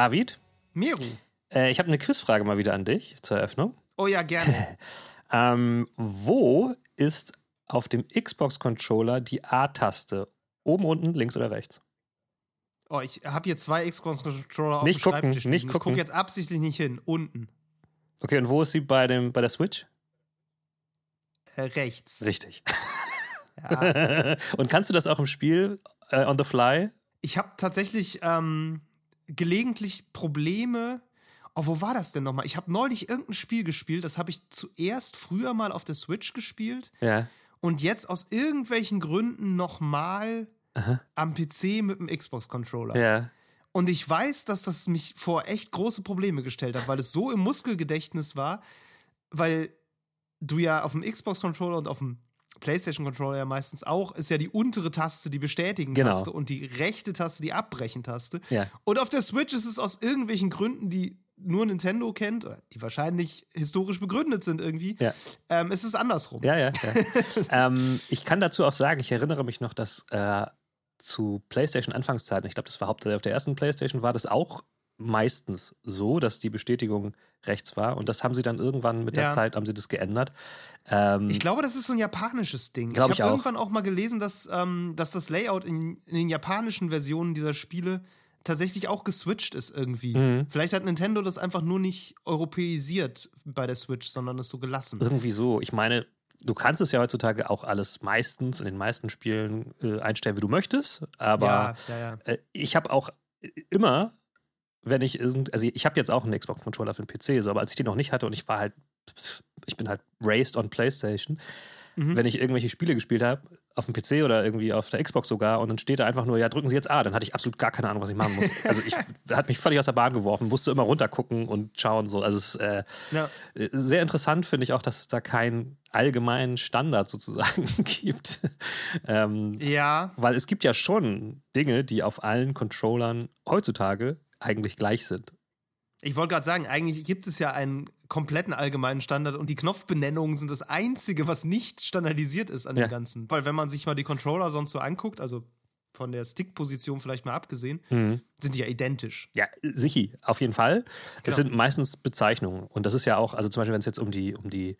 David, Meru. äh, ich habe eine Quizfrage mal wieder an dich zur Eröffnung. Oh ja, gerne. Ähm, wo ist auf dem Xbox-Controller die A-Taste? Oben, unten, links oder rechts? Oh, ich habe hier zwei Xbox-Controller auf Nicht dem gucken, Schreibtisch. nicht liegen. Ich gucken. gucke jetzt absichtlich nicht hin. Unten. Okay, und wo ist sie bei, dem, bei der Switch? Äh, rechts. Richtig. Ja. und kannst du das auch im Spiel äh, on the fly? ich habe tatsächlich ähm, gelegentlich Probleme. Oh, wo war das denn nochmal? Ich habe neulich irgendein Spiel gespielt, das habe ich zuerst früher mal auf der Switch gespielt Ja. und jetzt aus irgendwelchen Gründen nochmal am PC mit dem Xbox-Controller. Ja. Und ich weiß, dass das mich vor echt große Probleme gestellt hat, weil es so im Muskelgedächtnis war, weil du ja auf dem Xbox-Controller und auf dem PlayStation-Controller ja meistens auch, ist ja die untere Taste die Bestätigen-Taste Genau. und die rechte Taste die Abbrechen-Taste. Ja. Und auf der Switch ist es aus irgendwelchen Gründen, die nur Nintendo kennt, die wahrscheinlich historisch begründet sind irgendwie, Ja. ähm, ist es andersrum. Ja, ja. ja. ähm, ich kann dazu auch sagen, ich erinnere mich noch, dass äh, zu PlayStation-Anfangszeiten, ich glaube, das war hauptsächlich auf der ersten PlayStation, war das auch meistens so, dass die Bestätigung rechts war. Und das haben sie dann irgendwann mit der Ja. Zeit, haben sie das geändert. Ähm, Ich glaube, das ist so ein japanisches Ding. Ich habe irgendwann auch mal gelesen, dass, ähm, dass das Layout in, in den japanischen Versionen dieser Spiele tatsächlich auch geswitcht ist irgendwie. Mhm. Vielleicht hat Nintendo das einfach nur nicht europäisiert bei der Switch, sondern es so gelassen. irgendwie so. Ich meine, du kannst es ja heutzutage auch alles meistens in den meisten Spielen äh, einstellen, wie du möchtest. Aber ja, ja, ja. äh, ich habe auch immer, wenn ich irgend, also ich habe jetzt auch einen Xbox-Controller für den PC, so, aber als ich den noch nicht hatte und ich war halt, ich bin halt raised on PlayStation, Mhm. wenn ich irgendwelche Spiele gespielt habe, auf dem PC oder irgendwie auf der Xbox sogar, und dann steht da einfach nur, ja, drücken Sie jetzt A, dann hatte ich absolut gar keine Ahnung, was ich machen muss. Also ich hat mich völlig aus der Bahn geworfen, musste immer runtergucken und schauen, so. Also es ist äh, ja. sehr interessant, finde ich auch, dass es da keinen allgemeinen Standard sozusagen gibt. ähm, Ja, weil es gibt ja schon Dinge, die auf allen Controllern heutzutage eigentlich gleich sind. ich wollte gerade sagen, eigentlich gibt es ja einen kompletten allgemeinen Standard und die Knopfbenennungen sind das Einzige, was nicht standardisiert ist an Ja. dem Ganzen. Weil wenn man sich mal die Controller sonst so anguckt, also von der Stick-Position vielleicht mal abgesehen, sind die ja identisch. Ja, sicher, auf jeden Fall. Es Genau. sind meistens Bezeichnungen. Und das ist ja auch, also zum Beispiel, wenn es jetzt um die, um die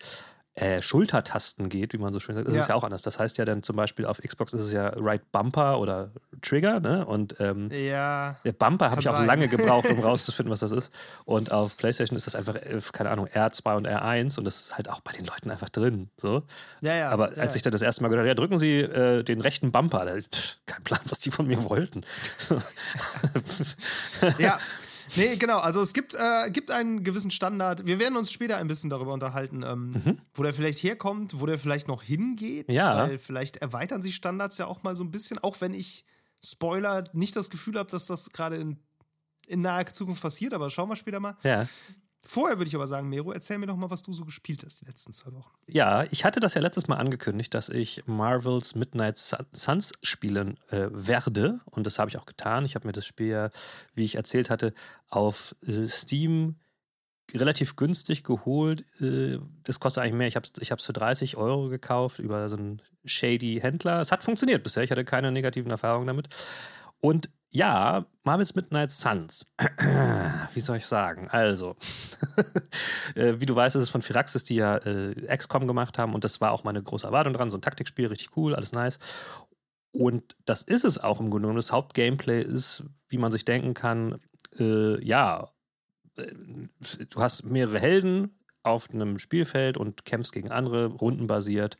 äh, Schultertasten geht, wie man so schön sagt, ist Ja. es ja auch anders. Das heißt ja dann zum Beispiel auf Xbox ist es ja Right Bumper oder Trigger, ne? Und ähm, Ja, der Bumper habe ich auch sein. lange gebraucht, um rauszufinden, was das ist. Und auf PlayStation ist das einfach, äh, keine Ahnung, R2 und R1 und das ist halt auch bei den Leuten einfach drin. So. ja, ja. Aber als ich dann das erste Mal gehört habe, ja, drücken Sie äh, den rechten Bumper, da, pff, kein Plan, was die von mir wollten. Ja. Nee, genau. Also es gibt, äh, gibt einen gewissen Standard. Wir werden uns später ein bisschen darüber unterhalten, ähm, wo der vielleicht herkommt, wo der vielleicht noch hingeht. Mhm. Ja. Weil vielleicht erweitern sich Standards ja auch mal so ein bisschen, auch wenn ich, Spoiler, nicht das Gefühl habe, dass das gerade in, in naher Zukunft passiert, aber schauen wir später mal. ja. Vorher würde ich aber sagen, Mero, erzähl mir doch mal, was du so gespielt hast die letzten zwei Wochen. ja, ich hatte das ja letztes Mal angekündigt, dass ich Marvels Midnight Sun- Suns spielen äh, werde. Und das habe ich auch getan. Ich habe mir das Spiel ja, wie ich erzählt hatte, auf äh, Steam relativ günstig geholt. Äh, Das kostet eigentlich mehr. Ich habe es ich für 30 Euro gekauft über so einen shady Händler. Es hat funktioniert bisher. Ich hatte keine negativen Erfahrungen damit. Und ja, Marvels Midnight Suns. Wie soll ich sagen? Also, äh, wie du weißt, ist es von Firaxis, die ja äh, XCOM gemacht haben. Und das war auch meine große Erwartung dran. So ein Taktikspiel, richtig cool, alles nice. Und das ist es auch im Grunde genommen. Das Hauptgameplay ist, wie man sich denken kann, äh, ja, äh, du hast mehrere Helden auf einem Spielfeld und kämpfst gegen andere, rundenbasiert.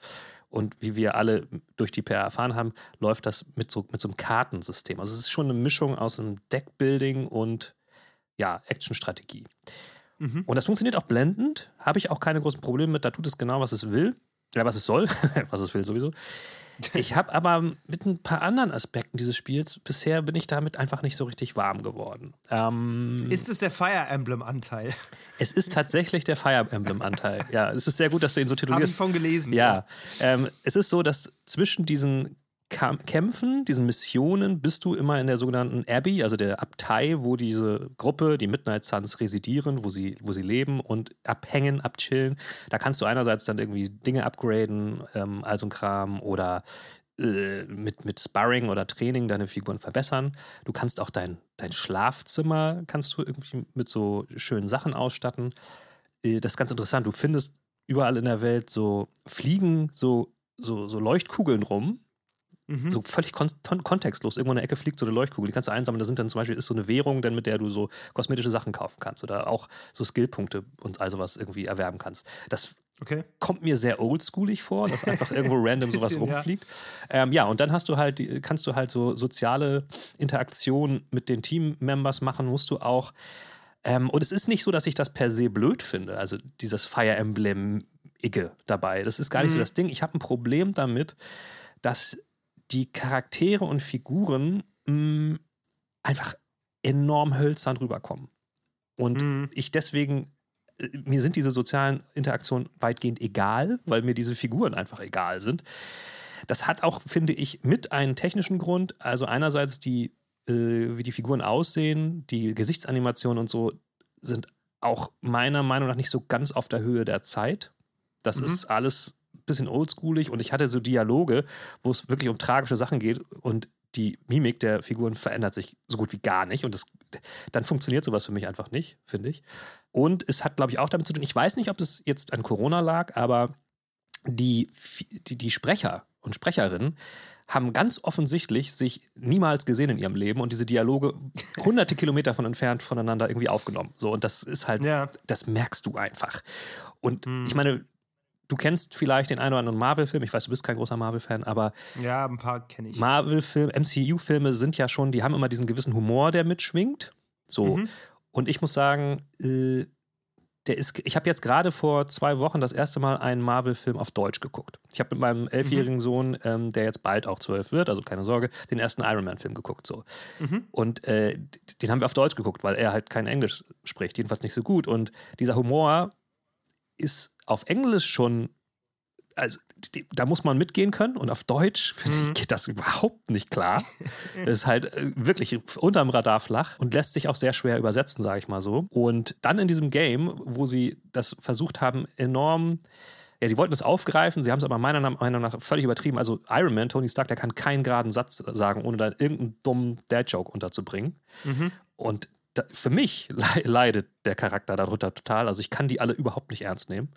Und wie wir alle durch die PR erfahren haben, läuft das mit so, mit so einem Kartensystem. Also es ist schon eine Mischung aus einem Deckbuilding und ja, Actionstrategie. Mhm. Und das funktioniert auch blendend. Habe ich auch keine großen Probleme mit. Da tut es genau, was es will. Ja, was es soll. was es will sowieso. Ich habe aber mit ein paar anderen Aspekten dieses Spiels, bisher bin ich damit einfach nicht so richtig warm geworden. Ähm, Ist es der Fire Emblem-Anteil? es ist tatsächlich der Fire Emblem-Anteil. Ja, es ist sehr gut, dass du ihn so Habe ich titulierst. von gelesen. Ja, ähm, es ist so, dass zwischen diesen Kämpfen, diesen Missionen, bist du immer in der sogenannten Abbey, also der Abtei, wo diese Gruppe, die Midnight Suns, residieren, wo sie, wo sie leben und abhängen, abchillen. Da kannst du einerseits dann irgendwie Dinge upgraden, ähm, also ein Kram, oder äh, mit, mit Sparring oder Training deine Figuren verbessern. Du kannst auch dein, dein Schlafzimmer kannst du irgendwie mit so schönen Sachen ausstatten. Äh, das ist ganz interessant. Du findest überall in der Welt so Fliegen, so, so, so Leuchtkugeln rum. Mhm. So völlig kon kontextlos. Irgendwo in der Ecke fliegt so eine Leuchtkugel, die kannst du einsammeln. Da sind dann zum Beispiel ist so eine Währung, dann mit der du so kosmetische Sachen kaufen kannst oder auch so Skillpunkte und all sowas irgendwie erwerben kannst. Das Okay. Kommt mir sehr oldschoolig vor, dass einfach irgendwo random bisschen, sowas rumfliegt. Ja. Ähm, ja, und dann hast du halt, kannst du halt so soziale Interaktion mit den Teammembers machen, musst du auch. Ähm, und es ist nicht so, dass ich das per se blöd finde, also dieses Fire Emblem-Igge dabei. Das ist gar nicht mhm. so das Ding. Ich habe ein Problem damit, dass die Charaktere und Figuren mh, mm, einfach enorm hölzern rüberkommen. Und mhm. ich deswegen mir sind diese sozialen Interaktionen weitgehend egal, weil mir diese Figuren einfach egal sind. Das hat auch, finde ich, mit einen technischen Grund. Also einerseits die, äh, wie die Figuren aussehen, die Gesichtsanimationen und so sind auch meiner Meinung nach nicht so ganz auf der Höhe der Zeit. Das mhm. ist alles bisschen oldschoolig und ich hatte so Dialoge, wo es wirklich um tragische Sachen geht und die Mimik der Figuren verändert sich so gut wie gar nicht und das, dann funktioniert sowas für mich einfach nicht, finde ich. Und es hat, glaube ich, auch damit zu tun, ich weiß nicht, ob das jetzt an Corona lag, aber die, die, die Sprecher und Sprecherinnen haben ganz offensichtlich sich niemals gesehen in ihrem Leben und diese Dialoge hunderte Kilometer von entfernt voneinander irgendwie aufgenommen. So, und das ist halt, ja. das merkst du einfach. Und hm. ich meine, du kennst vielleicht den einen oder anderen Marvel-Film. Ich weiß, du bist kein großer Marvel-Fan, aber. Ja, ein paar kenne ich. Marvel-Filme, MCU-Filme sind ja schon, die haben immer diesen gewissen Humor, der mitschwingt. So. Mhm. Und ich muss sagen, äh, der ist, ich habe jetzt gerade vor zwei Wochen das erste Mal einen Marvel-Film auf Deutsch geguckt. Ich habe mit meinem elfjährigen mhm. Sohn, ähm, der jetzt bald auch zwölf wird, also keine Sorge, den ersten Iron Man-Film geguckt. So. Mhm. Und äh, den haben wir auf Deutsch geguckt, weil er halt kein Englisch spricht, jedenfalls nicht so gut. Und dieser Humor ist auf Englisch schon also da muss man mitgehen können und auf Deutsch mhm. geht das überhaupt nicht klar. ist halt äh, wirklich unterm Radar flach und lässt sich auch sehr schwer übersetzen, sage ich mal so. Und dann in diesem Game, wo sie das versucht haben, enorm ja, sie wollten es aufgreifen, sie haben es aber meiner Meinung nach völlig übertrieben. Also Iron Man, Tony Stark, der kann keinen geraden Satz sagen, ohne da irgendeinen dummen Dad-Joke unterzubringen. Mhm. Und da, für mich leidet der Charakter darunter total. Also ich kann die alle überhaupt nicht ernst nehmen.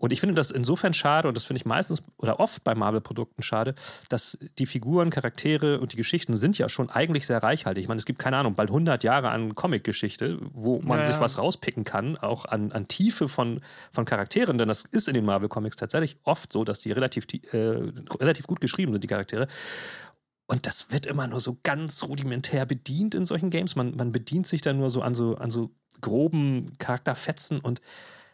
Und ich finde das insofern schade, und das finde ich meistens oder oft bei Marvel-Produkten schade, dass die Figuren, Charaktere und die Geschichten sind ja schon eigentlich sehr reichhaltig. Ich meine, es gibt keine Ahnung, bald 100 Jahre an Comic-Geschichte, wo man ja, sich was rauspicken kann, auch an, an Tiefe von, von Charakteren, denn das ist in den Marvel-Comics tatsächlich oft so, dass die relativ, äh, relativ gut geschrieben sind, die Charaktere. Und das wird immer nur so ganz rudimentär bedient in solchen Games. Man, man bedient sich da nur so an so, an so groben Charakterfetzen und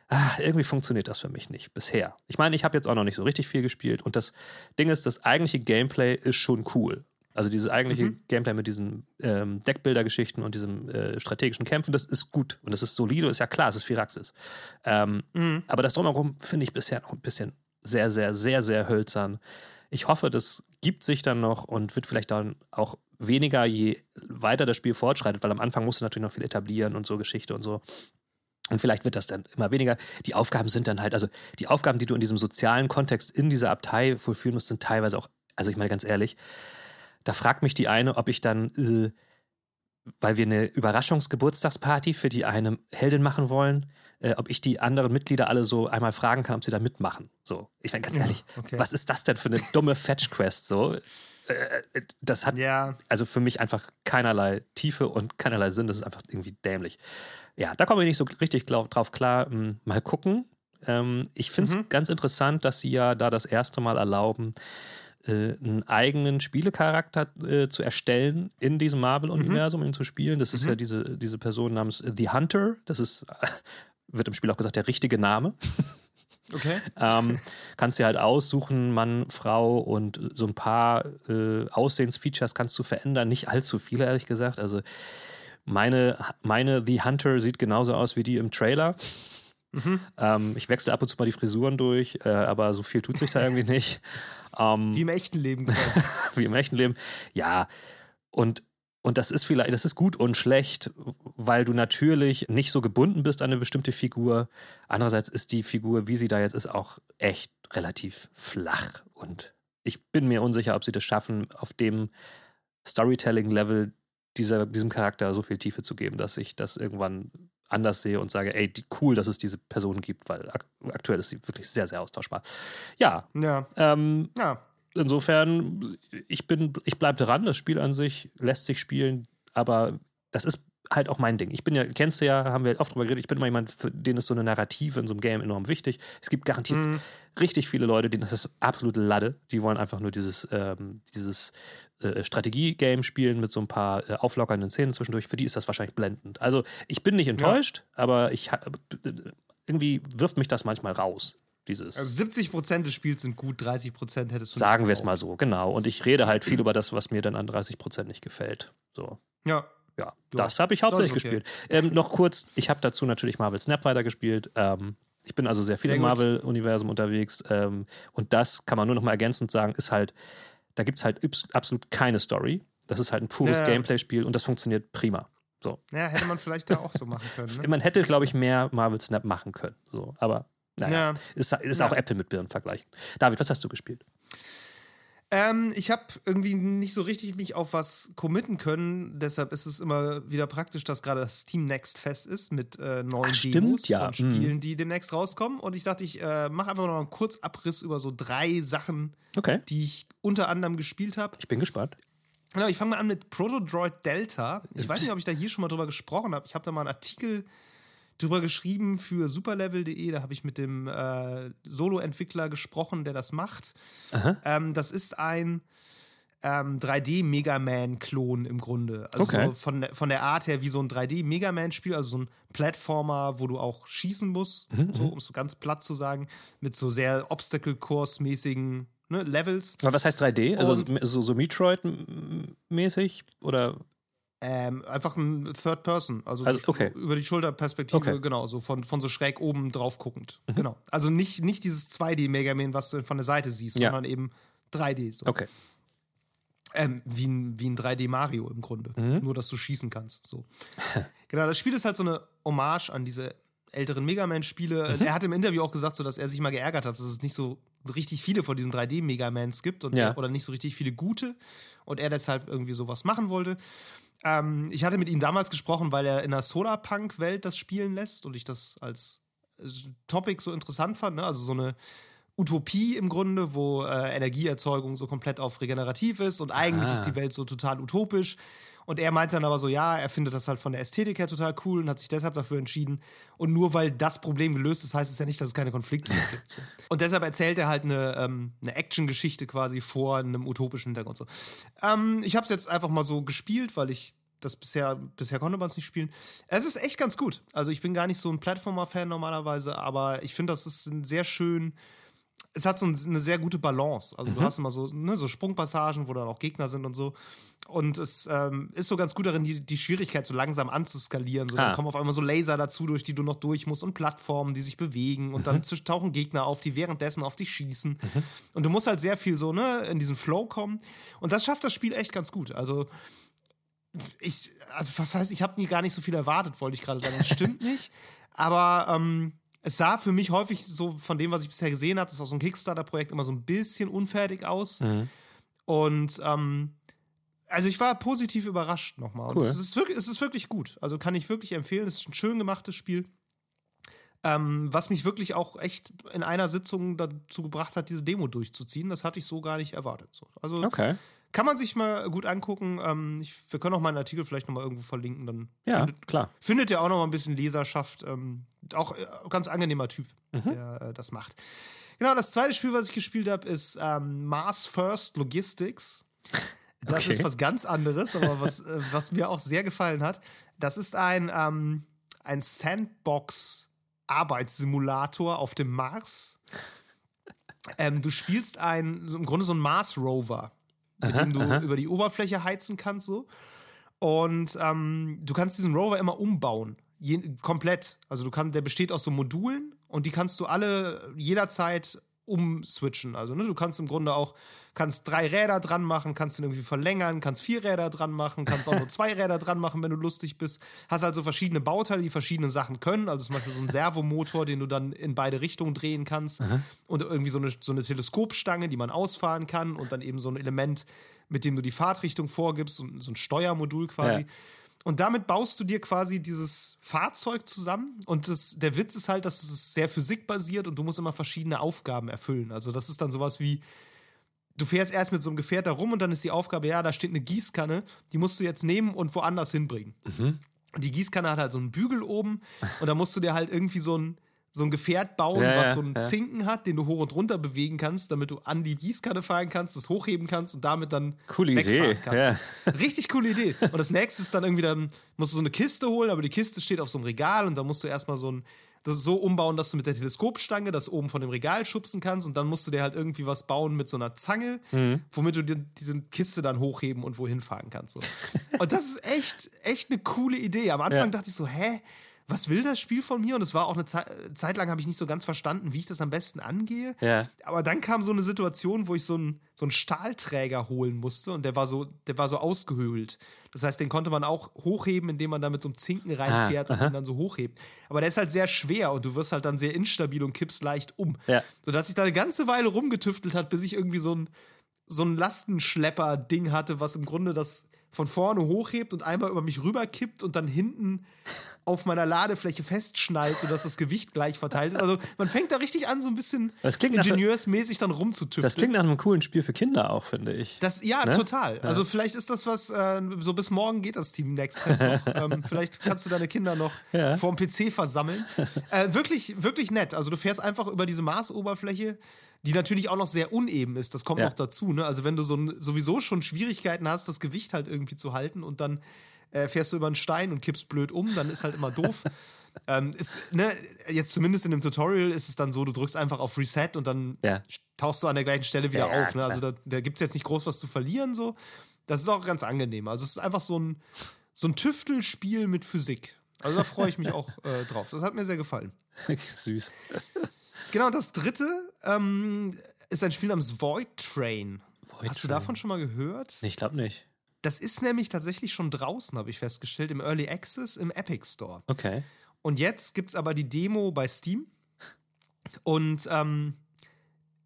ach, irgendwie funktioniert das für mich nicht bisher. Ich meine, ich habe jetzt auch noch nicht so richtig viel gespielt und das Ding ist, das eigentliche Gameplay ist schon cool. Also dieses eigentliche mhm. Gameplay mit diesen ähm, Deckbilder-Geschichten und diesem äh, strategischen Kämpfen, das ist gut und das ist solide, ist ja klar, es ist Firaxis. Ähm, mhm. Aber das drumherum finde ich bisher noch ein bisschen sehr, sehr, sehr, sehr hölzern. Ich hoffe, das gibt sich dann noch und wird vielleicht dann auch weniger, je weiter das Spiel fortschreitet, weil am Anfang musst du natürlich noch viel etablieren und so Geschichte und so. Und vielleicht wird das dann immer weniger. Die Aufgaben sind dann halt, also die Aufgaben, die du in diesem sozialen Kontext in dieser Abtei vollführen musst, sind teilweise auch, also ich meine ganz ehrlich, da fragt mich die eine, ob ich dann, äh, weil wir eine Überraschungsgeburtstagsparty für die eine Heldin machen wollen, äh, ob ich die anderen Mitglieder alle so einmal fragen kann, ob sie da mitmachen. So, ich meine ganz ehrlich, okay. was ist das denn für eine dumme Fetch-Quest? So, äh, äh, das hat ja. also für mich einfach keinerlei Tiefe und keinerlei Sinn. Das ist einfach irgendwie dämlich ja, da komme ich nicht so richtig drauf klar. Hm, mal gucken. Ähm, ich finde es mhm. ganz interessant, dass sie ja da das erste Mal erlauben, äh, einen eigenen Spielecharakter zu erstellen in diesem Marvel-Universum, mhm. ihn zu spielen. Das ist mhm. ja diese, diese Person namens The Hunter. Das ist, wird im Spiel auch gesagt, der richtige Name. Okay. ähm, kannst dir halt aussuchen, Mann, Frau und so ein paar äh, Aussehensfeatures kannst du verändern. Nicht allzu viele, ehrlich gesagt. Also meine, meine The Hunter sieht genauso aus wie die im Trailer. Mhm. Ähm, ich wechsle ab und zu mal die Frisuren durch, äh, aber so viel tut sich da irgendwie nicht. Ähm, wie im echten Leben. wie im echten Leben. Ja. Und, und das ist vielleicht, das ist gut und schlecht, weil du natürlich nicht so gebunden bist an eine bestimmte Figur. Andererseits ist die Figur, wie sie da jetzt ist, auch echt relativ flach und ich bin mir unsicher, ob sie das schaffen, auf dem Storytelling-Level dieser, diesem Charakter so viel Tiefe zu geben, dass ich das irgendwann anders sehe und sage, ey, cool, dass es diese Person gibt, weil ak aktuell ist sie wirklich sehr, sehr austauschbar. Ja. Ja. Ähm, Ja. Insofern, ich bin, ich bleibe dran. Das Spiel an sich lässt sich spielen, aber das ist halt auch mein Ding. Ich bin ja, kennst du ja, haben wir oft drüber geredet, ich bin immer jemand, für den ist so eine Narrative in so einem Game enorm wichtig. Es gibt garantiert Mhm. richtig viele Leute, denen das ist absolute Ladde. Die wollen einfach nur dieses, ähm, dieses äh, Strategie-Game spielen mit so ein paar äh, auflockernden Szenen zwischendurch. Für die ist das wahrscheinlich blendend. Also ich bin nicht enttäuscht, aber ich ha- irgendwie wirft mich das manchmal raus. Dieses. Also 70 Prozent des Spiels sind gut, 30 Prozent hättest du Sagen wir es mal so, genau. Und ich rede halt viel über das, was mir dann an 30 Prozent nicht gefällt. So, Ja. ja, das habe ich hauptsächlich okay. gespielt. Ähm, noch kurz, ich habe dazu natürlich Marvel Snap weitergespielt. Ähm, ich bin also sehr viel Sehr im. Marvel-Universum unterwegs. Ähm, und das kann man nur noch mal ergänzend sagen, ist halt, da gibt es halt absolut keine Story. Das ist halt ein pures ja. Gameplay-Spiel und das funktioniert prima. So. ja, hätte man vielleicht da auch so machen können. Ne? Man hätte, glaube ich, mehr Marvel Snap machen können. So, aber naja, Ja. ist, ist Ja. auch Äpfel mit Birnen vergleichen. David, was hast du gespielt? Ähm, ich habe irgendwie nicht so richtig mich auf was committen können. Deshalb ist es immer wieder praktisch, dass gerade das Steam Next Fest ist mit äh, neuen Ach, stimmt, Demos ja. Mhm. von Spielen, die demnächst rauskommen. Und ich dachte, ich äh, mache einfach noch einen Kurzabriss über so drei Sachen, Okay, die ich unter anderem gespielt habe. ich bin gespannt. Genau, ich fange mal an mit Protodroid Delta. Ich weiß nicht, ob ich da hier schon mal drüber gesprochen habe. Ich habe da mal einen Artikel drüber geschrieben für superlevel.de. Da habe ich mit dem äh, Solo-Entwickler gesprochen, der das macht. Ähm, das ist ein ähm, 3D-Mega-Man-Klon im Grunde. Also Okay. so von, der- von der Art her wie so ein 3D-Mega-Man-Spiel, also so ein Plattformer, wo du auch schießen musst, so, um es so ganz platt zu sagen, mit so sehr Obstacle-Course-mäßigen ne, Levels. Aber was heißt 3D? Also so, so Metroid-mäßig? Oder Ähm, einfach ein Third Person, also, Also, okay. über die Schulterperspektive, Okay. Mhm. genau, so von, von so schräg oben drauf guckend. Genau. Also nicht, nicht dieses 2D Mega Man, was du von der Seite siehst, Ja. sondern eben 3D. So. okay. Ähm, wie, ein, wie ein 3D Mario im Grunde. Mhm. Nur, dass du schießen kannst. So. genau, das Spiel ist halt so eine Hommage an diese älteren Mega Man-Spiele. Mhm. Er hat im Interview auch gesagt, so, dass er sich mal geärgert hat, dass es nicht so, richtig viele von diesen 3D-Megamans gibt und Ja. er, oder nicht so richtig viele gute und er deshalb irgendwie sowas machen wollte. Ähm, ich hatte mit ihm damals gesprochen, weil er in der Solarpunk-Welt das spielen lässt und ich das als äh, Topic so interessant fand. Ne? Also so eine Utopie im Grunde, wo äh, Energieerzeugung so komplett auf regenerativ ist und eigentlich Ah. ist die Welt so total utopisch. Und er meinte dann aber so, ja, er findet das halt von der Ästhetik her total cool und hat sich deshalb dafür entschieden. Und nur weil das Problem gelöst ist, heißt es ja nicht, dass es keine Konflikte mehr gibt. Und deshalb erzählt er halt eine, ähm, eine Action-Geschichte quasi vor einem utopischen Hintergrund. So. Ähm, ich habe es jetzt einfach mal so gespielt, weil ich das bisher, bisher konnte man es nicht spielen. Es ist echt ganz gut. Also ich bin gar nicht so ein Plattformer-Fan normalerweise, aber ich finde, das ist ein sehr schön es hat so ein- eine sehr gute Balance. Also du hast immer so, ne, so Sprungpassagen, wo dann auch Gegner sind und so. Und es ähm, ist so ganz gut darin, die, die Schwierigkeit so langsam anzuskalieren. So, Ah. Dann kommen auf einmal so Laser dazu, durch die du noch durch musst und Plattformen, die sich bewegen. Und dann zwisch- tauchen Gegner auf, die währenddessen auf dich schießen. Und du musst halt sehr viel so, ne, in diesen Flow kommen. Und das schafft das Spiel echt ganz gut. Also ich, also was heißt, ich habe nie gar nicht so viel erwartet, wollte ich gerade sagen. Das stimmt nicht. Aber ähm, es sah für mich häufig so von dem, was ich bisher gesehen habe, das ist auch so ein Kickstarter-Projekt, immer so ein bisschen unfertig aus. Mhm. Und ähm, also ich war positiv überrascht nochmal. Cool. es, ist wirklich, es ist wirklich gut. Also kann ich wirklich empfehlen. Es ist ein schön gemachtes Spiel. Ähm, was mich wirklich auch echt in einer Sitzung dazu gebracht hat, diese Demo durchzuziehen. Das hatte ich so gar nicht erwartet. So. Also Okay. kann man sich mal gut angucken. Ähm, ich, wir können auch mal einen Artikel vielleicht nochmal irgendwo verlinken. Dann Ja, findet, klar. findet ihr auch noch mal ein bisschen Leserschaft. Ähm, auch äh, ganz angenehmer Typ, Mhm. der äh, das macht. Genau, das zweite Spiel, was ich gespielt habe, ist ähm, Mars First Logistics. Das Okay. ist was ganz anderes, aber was, äh, was mir auch sehr gefallen hat. Das ist ein, ähm, ein Sandbox-Arbeitssimulator auf dem Mars. Ähm, du spielst ein, so im Grunde so ein Mars-Rover, mit dem du über die Oberfläche heizen kannst. So. Und ähm, du kannst diesen Rover immer umbauen. Je, komplett. Also du kannst, der besteht aus so Modulen und die kannst du alle jederzeit umswitchen. Also ne, du kannst im Grunde auch kannst drei Räder dran machen, kannst ihn irgendwie verlängern, kannst vier Räder dran machen, kannst auch nur zwei Räder dran machen, wenn du lustig bist. Hast also verschiedene Bauteile, die verschiedene Sachen können. Also zum Beispiel so ein Servomotor, den du dann in beide Richtungen drehen kannst. Aha. Und irgendwie so eine, so eine Teleskopstange, die man ausfahren kann. Und dann eben so ein Element, mit dem du die Fahrtrichtung vorgibst. Und so ein Steuermodul quasi. Ja. Und damit baust du dir quasi dieses Fahrzeug zusammen. Und das, der Witz ist halt, dass es sehr physikbasiert und du musst immer verschiedene Aufgaben erfüllen. Also das ist dann sowas wie, du fährst erst mit so einem Gefährt da rum und dann ist die Aufgabe, ja, da steht eine Gießkanne, die musst du jetzt nehmen und woanders hinbringen. Mhm. Und die Gießkanne hat halt so einen Bügel oben und da musst du dir halt irgendwie so ein, so ein Gefährt bauen, Ja, was so einen ja. Zinken hat, den du hoch und runter bewegen kannst, damit du an die Gießkanne fahren kannst, das hochheben kannst und damit dann Coole wegfahren Idee. kannst. Ja. Richtig coole Idee. Und das nächste ist dann irgendwie, dann musst du so eine Kiste holen, aber die Kiste steht auf so einem Regal und dann musst du erstmal so ein, das so umbauen, dass du mit der Teleskopstange das oben von dem Regal schubsen kannst und dann musst du dir halt irgendwie was bauen mit so einer Zange, Mhm. womit du dir diese Kiste dann hochheben und wohin fahren kannst. So. Und das ist echt, echt eine coole Idee. Am Anfang dachte ich so, hä? Was will das Spiel von mir? Und es war auch eine Zeit, Zeit lang, habe ich nicht so ganz verstanden, wie ich das am besten angehe. Ja. Aber dann kam so eine Situation, wo ich so einen, so einen Stahlträger holen musste und der war so, der war so ausgehöhlt. Das heißt, den konnte man auch hochheben, indem man da mit so einem Zinken reinfährt Ah, und ihn dann so hochhebt. Aber der ist halt sehr schwer und du wirst halt dann sehr instabil und kippst leicht um. Ja. Sodass ich da eine ganze Weile rumgetüftelt hat, bis ich irgendwie so ein, so ein Lastenschlepper-Ding hatte, was im Grunde das von vorne hochhebt und einmal über mich rüberkippt und dann hinten auf meiner Ladefläche festschnallt, sodass das Gewicht gleich verteilt ist. Also man fängt da richtig an, so ein bisschen Das klingt nach- ingenieursmäßig dann rumzutüfteln. Das klingt nach einem coolen Spiel für Kinder auch, finde ich. Das, ja, Ne? total. Also vielleicht ist das was, äh, so bis morgen geht das Team Next Fest noch. ähm, vielleicht kannst du deine Kinder noch Ja. vorm PC versammeln. Äh, wirklich, wirklich nett. Also du fährst einfach über diese Marsoberfläche, die natürlich auch noch sehr uneben ist. Das kommt Ja. noch dazu. Ne? Also wenn du so ein, sowieso schon Schwierigkeiten hast, das Gewicht halt irgendwie zu halten und dann äh, fährst du über einen Stein und kippst blöd um, dann ist halt immer doof. ähm, ist, ne, jetzt zumindest in dem Tutorial ist es dann so, du drückst einfach auf Reset und dann Ja. tauchst du an der gleichen Stelle wieder Ja, auf. Ne? Also da, da gibt es jetzt nicht groß was zu verlieren. So. Das ist auch ganz angenehm. Also es ist einfach so ein, so ein Tüftelspiel mit Physik. Also da freue ich mich auch äh, drauf. Das hat mir sehr gefallen. Süß. Genau, das dritte ähm, ist ein Spiel namens Void Train. Void Hast du Train. davon schon mal gehört? Ich glaube nicht. Das ist nämlich tatsächlich schon draußen, habe ich festgestellt, im Early Access im Epic Store. Okay. Und jetzt gibt es aber die Demo bei Steam. Und ähm,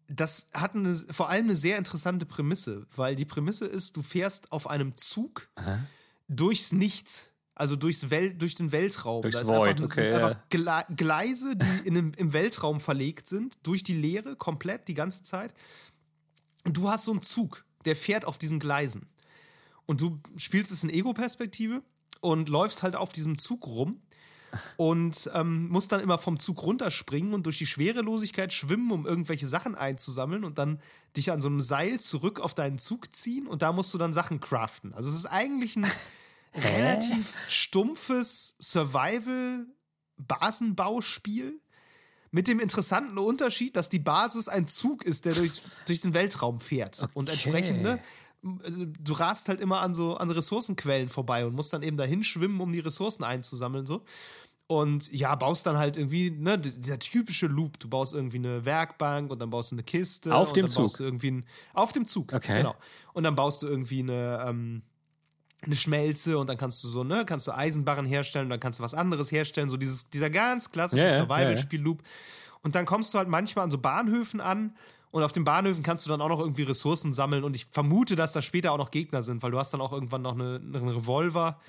das hat eine, vor allem eine sehr interessante Prämisse, weil die Prämisse ist, du fährst auf einem Zug Aha. durchs Nichts. Also durchs Wel durch den Weltraum. Durchs da ist Void, einfach, das okay, sind ja. einfach Gle Gleise, die in dem, im Weltraum verlegt sind, durch die Leere, komplett die ganze Zeit. Und du hast so einen Zug, der fährt auf diesen Gleisen. Und du spielst es in Ego-Perspektive und läufst halt auf diesem Zug rum und ähm, musst dann immer vom Zug runterspringen und durch die Schwerelosigkeit schwimmen, um irgendwelche Sachen einzusammeln und dann dich an so einem Seil zurück auf deinen Zug ziehen und da musst du dann Sachen craften. Also es ist eigentlich ein relativ stumpfes Survival-Basenbauspiel mit dem interessanten Unterschied, dass die Basis ein Zug ist, der durch, durch den Weltraum fährt. Und Okay. entsprechend, ne, also du rast halt immer an so an Ressourcenquellen vorbei und musst dann eben dahin schwimmen, um die Ressourcen einzusammeln. So. Und ja, baust dann halt irgendwie, ne, dieser typische Loop. Du baust irgendwie eine Werkbank und dann baust du eine Kiste. Auf und dem Zug? du irgendwie ein, auf dem Zug. Okay. Genau. Und dann baust du irgendwie eine, ähm, eine Schmelze und dann kannst du so, ne, kannst du Eisenbarren herstellen und dann kannst du was anderes herstellen. So dieses, dieser ganz klassische ja, Survival-Spiel-Loop. Und dann kommst du halt manchmal an so Bahnhöfen an und auf den Bahnhöfen kannst du dann auch noch irgendwie Ressourcen sammeln und ich vermute, dass da später auch noch Gegner sind, weil du hast dann auch irgendwann noch eine, einen Revolver.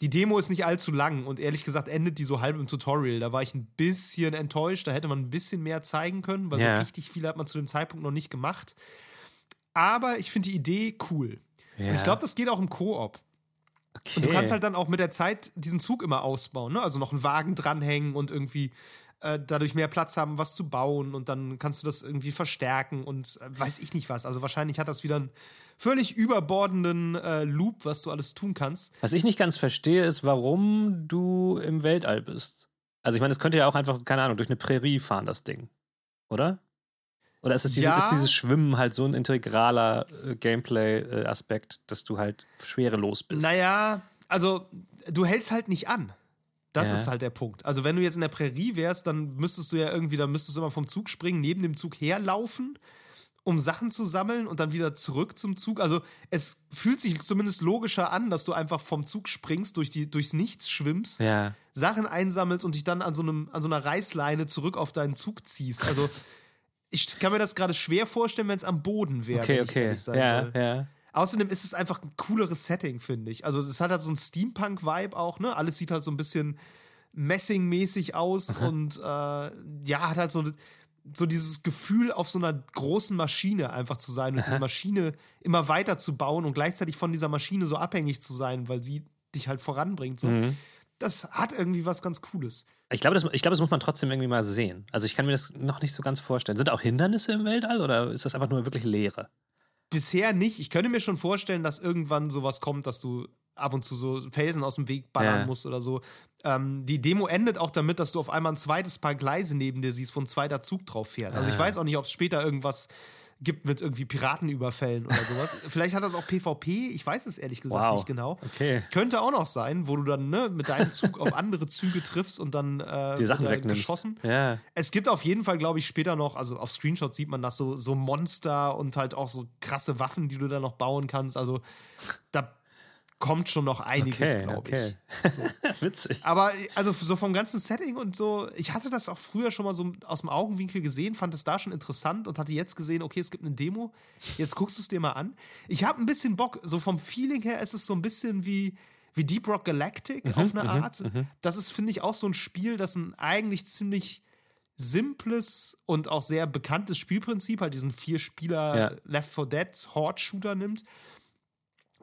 Die Demo ist nicht allzu lang und ehrlich gesagt endet die so halb im Tutorial. Da war ich ein bisschen enttäuscht, da hätte man ein bisschen mehr zeigen können, weil Ja. so richtig viel hat man zu dem Zeitpunkt noch nicht gemacht. Aber ich finde die Idee cool. Ja. Und ich glaube, das geht auch im Koop. Okay. Und du kannst halt dann auch mit der Zeit diesen Zug immer ausbauen, ne? Also noch einen Wagen dranhängen und irgendwie äh, dadurch mehr Platz haben, was zu bauen und dann kannst du das irgendwie verstärken und äh, weiß ich nicht was. Also wahrscheinlich hat das wieder einen völlig überbordenden äh, Loop, was du alles tun kannst. Was ich nicht ganz verstehe, ist, warum du im Weltall bist. Also ich meine, es könnte ja auch einfach, keine Ahnung, durch eine Prärie fahren, das Ding. Oder? Oder ist, es diese, Ja. ist dieses Schwimmen halt so ein integraler äh, Gameplay-Aspekt, dass du halt schwerelos bist? Naja, also du hältst halt nicht an. Das Ja. ist halt der Punkt. Also, wenn du jetzt in der Prärie wärst, dann müsstest du ja irgendwie, dann müsstest du immer vom Zug springen, neben dem Zug herlaufen, um Sachen zu sammeln und dann wieder zurück zum Zug. Also, es fühlt sich zumindest logischer an, dass du einfach vom Zug springst, durch die, durchs Nichts schwimmst, Ja. Sachen einsammelst und dich dann an so, einem, an so einer Reißleine zurück auf deinen Zug ziehst. Also, ich kann mir das gerade schwer vorstellen, wenn es am Boden wäre. Okay, okay. Ja, ja. Außerdem ist es einfach ein cooleres Setting, finde ich. Also es hat halt so einen Steampunk-Vibe auch, ne? Alles sieht halt so ein bisschen Messing-mäßig aus und äh, ja, hat halt so, so dieses Gefühl, auf so einer großen Maschine einfach zu sein und diese Maschine immer weiter zu bauen und gleichzeitig von dieser Maschine so abhängig zu sein, weil sie dich halt voranbringt. So. Mhm. Das hat irgendwie was ganz Cooles. Ich glaube, das, ich glaube, das muss man trotzdem irgendwie mal sehen. Also ich kann mir das noch nicht so ganz vorstellen. Sind auch Hindernisse im Weltall oder ist das einfach nur wirklich Leere? Bisher nicht. Ich könnte mir schon vorstellen, dass irgendwann sowas kommt, dass du ab und zu so Felsen aus dem Weg ballern Ja. musst oder so. Ähm, die Demo endet auch damit, dass du auf einmal ein zweites Paar Gleise neben dir siehst, wo ein zweiter Zug drauf fährt. Also ich Ah. weiß auch nicht, ob es später irgendwas gibt mit irgendwie Piratenüberfällen oder sowas. Vielleicht hat das auch PvP, ich weiß es ehrlich gesagt Wow. nicht genau. Okay. Könnte auch noch sein, wo du dann ne, mit deinem Zug auf andere Züge triffst und dann äh, Die Sachen wegnimmst. geschossen. Ja. Es gibt auf jeden Fall, glaube ich, später noch, also auf Screenshots sieht man das so, so Monster und halt auch so krasse Waffen, die du da noch bauen kannst. Also da kommt schon noch einiges, Okay, glaube okay. ich. Witzig. Aber also so vom ganzen Setting und so, ich hatte das auch früher schon mal so aus dem Augenwinkel gesehen, fand es da schon interessant und hatte jetzt gesehen, okay, es gibt eine Demo, jetzt guckst du es dir mal an. Ich habe ein bisschen Bock, so vom Feeling her ist es so ein bisschen wie, wie Deep Rock Galactic auf eine Art. Das ist, finde ich, auch so ein Spiel, das ein eigentlich ziemlich simples und auch sehr bekanntes Spielprinzip, halt diesen vier Spieler Ja. Left 4 Dead Horde Shooter nimmt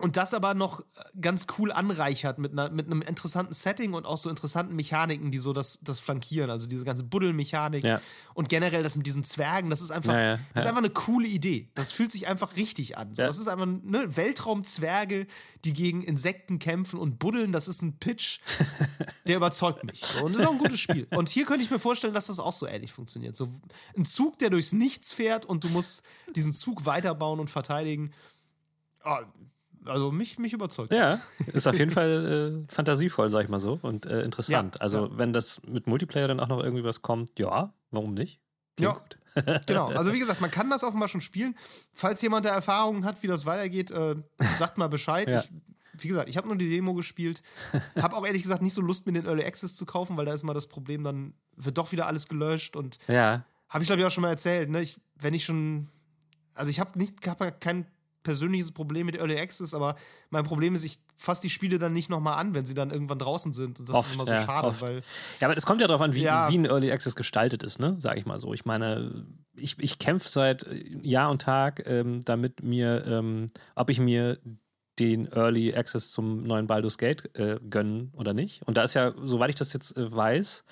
und das aber noch ganz cool anreichert mit, einer, mit einem interessanten Setting und auch so interessanten Mechaniken, die so das, das flankieren. Also diese ganze Buddelmechanik Ja. und generell das mit diesen Zwergen, das ist einfach, Ja, ja, Das ist einfach eine coole Idee. Das fühlt sich einfach richtig an. So. Das ist einfach ne, Weltraumzwerge, die gegen Insekten kämpfen und buddeln. Das ist ein Pitch, der überzeugt mich. So, und das ist auch ein gutes Spiel. Und hier könnte ich mir vorstellen, dass das auch so ähnlich funktioniert. So ein Zug, der durchs Nichts fährt und du musst diesen Zug weiterbauen und verteidigen. Ah, also mich, mich überzeugt. Ja, ist auf jeden Fall äh, fantasievoll, sag ich mal so, und äh, interessant. Ja, also, ja. wenn das mit Multiplayer dann auch noch irgendwie was kommt, ja, warum nicht? Klingt Ja. gut. Genau, also wie gesagt, man kann das offenbar schon spielen. Falls jemand da Erfahrungen hat, wie das weitergeht, äh, sagt mal Bescheid. Ja. Ich, wie gesagt, ich habe nur die Demo gespielt. Habe auch ehrlich gesagt nicht so Lust, mir den Early Access zu kaufen, weil da ist mal das Problem, dann wird doch wieder alles gelöscht. Und Ja, habe ich, glaube ich, auch schon mal erzählt. Ne? Ich, wenn ich schon. Also, ich habe nicht hab ja kein persönliches Problem mit Early Access, aber mein Problem ist, ich fasse die Spiele dann nicht nochmal an, wenn sie dann irgendwann draußen sind. Und das Oft, ist immer so ja, schade, oft. weil. Ja, aber es kommt ja darauf an, wie, Ja. wie ein Early Access gestaltet ist, ne? Sag ich mal so. Ich meine, ich, ich kämpfe seit äh, Jahr und Tag ähm, damit mir, ähm, ob ich mir den Early Access zum neuen Baldur's Gate äh, gönnen oder nicht. Und da ist ja, soweit ich das jetzt äh, weiß,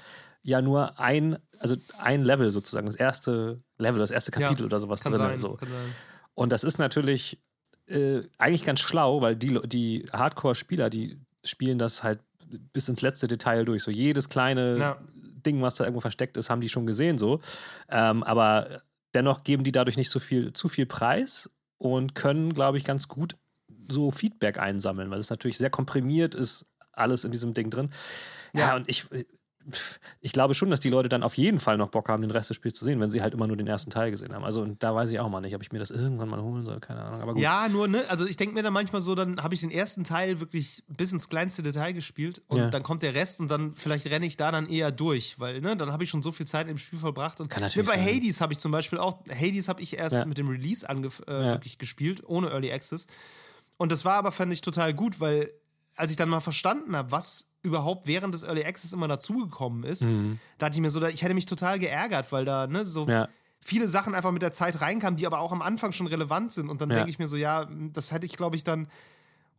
ja nur ein, also ein Level sozusagen, das erste Level, das erste Kapitel Ja, oder sowas drin. sein, So. kann sein. Und das ist natürlich äh, eigentlich ganz schlau, weil die, die Hardcore-Spieler, die spielen das halt bis ins letzte Detail durch. So jedes kleine Ja. Ding, was da irgendwo versteckt ist, haben die schon gesehen so. Ähm, aber dennoch geben die dadurch nicht so viel, zu viel Preis und können, glaube ich, ganz gut so Feedback einsammeln, weil es natürlich sehr komprimiert ist, alles in diesem Ding drin. Ja, Ja. und ich, ich glaube schon, dass die Leute dann auf jeden Fall noch Bock haben, den Rest des Spiels zu sehen, wenn sie halt immer nur den ersten Teil gesehen haben. Also und da weiß ich auch mal nicht, ob ich mir das irgendwann mal holen soll, keine Ahnung. Aber gut. Ja, nur, ne, also ich denke mir dann manchmal so, dann habe ich den ersten Teil wirklich bis ins kleinste Detail gespielt und Ja. dann kommt der Rest und dann vielleicht renne ich da dann eher durch, weil, ne, dann habe ich schon so viel Zeit im Spiel verbracht. Und Kann natürlich bei sein. Hades habe ich zum Beispiel auch, Hades habe ich erst Ja. mit dem Release äh, Ja. wirklich gespielt, ohne Early Access. Und das war aber, fand ich, total gut, weil als ich dann mal verstanden habe, was überhaupt während des Early Access immer dazugekommen ist, da dachte ich mir so, ich hätte mich total geärgert, weil da, ne, so Mhm. Ja. viele Sachen einfach mit der Zeit reinkamen, die aber auch am Anfang schon relevant sind. Und dann Ja. denke ich mir so, ja, das hätte ich, glaube ich, dann,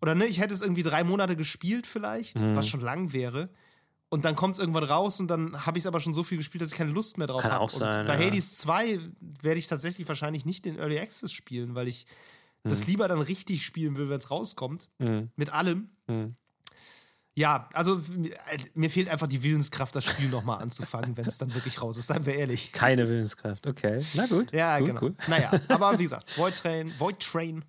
oder ne, ich hätte es irgendwie drei Monate gespielt vielleicht, Mhm. was schon lang wäre. Und dann kommt es irgendwann raus und dann habe ich es aber schon so viel gespielt, dass ich keine Lust mehr drauf Kann habe. auch sein, Und bei ja. Hades 2 werde ich tatsächlich wahrscheinlich nicht den Early Access spielen, weil ich das lieber dann richtig spielen will, wenn es rauskommt. Mhm. Mit allem. Ja, also mir- mir fehlt einfach die Willenskraft, das Spiel nochmal anzufangen, wenn es dann wirklich raus ist, seien wir ehrlich. Keine Willenskraft, okay. Na gut. Ja, gut, genau. Cool. Naja, aber wie gesagt, Void Train, Void Train.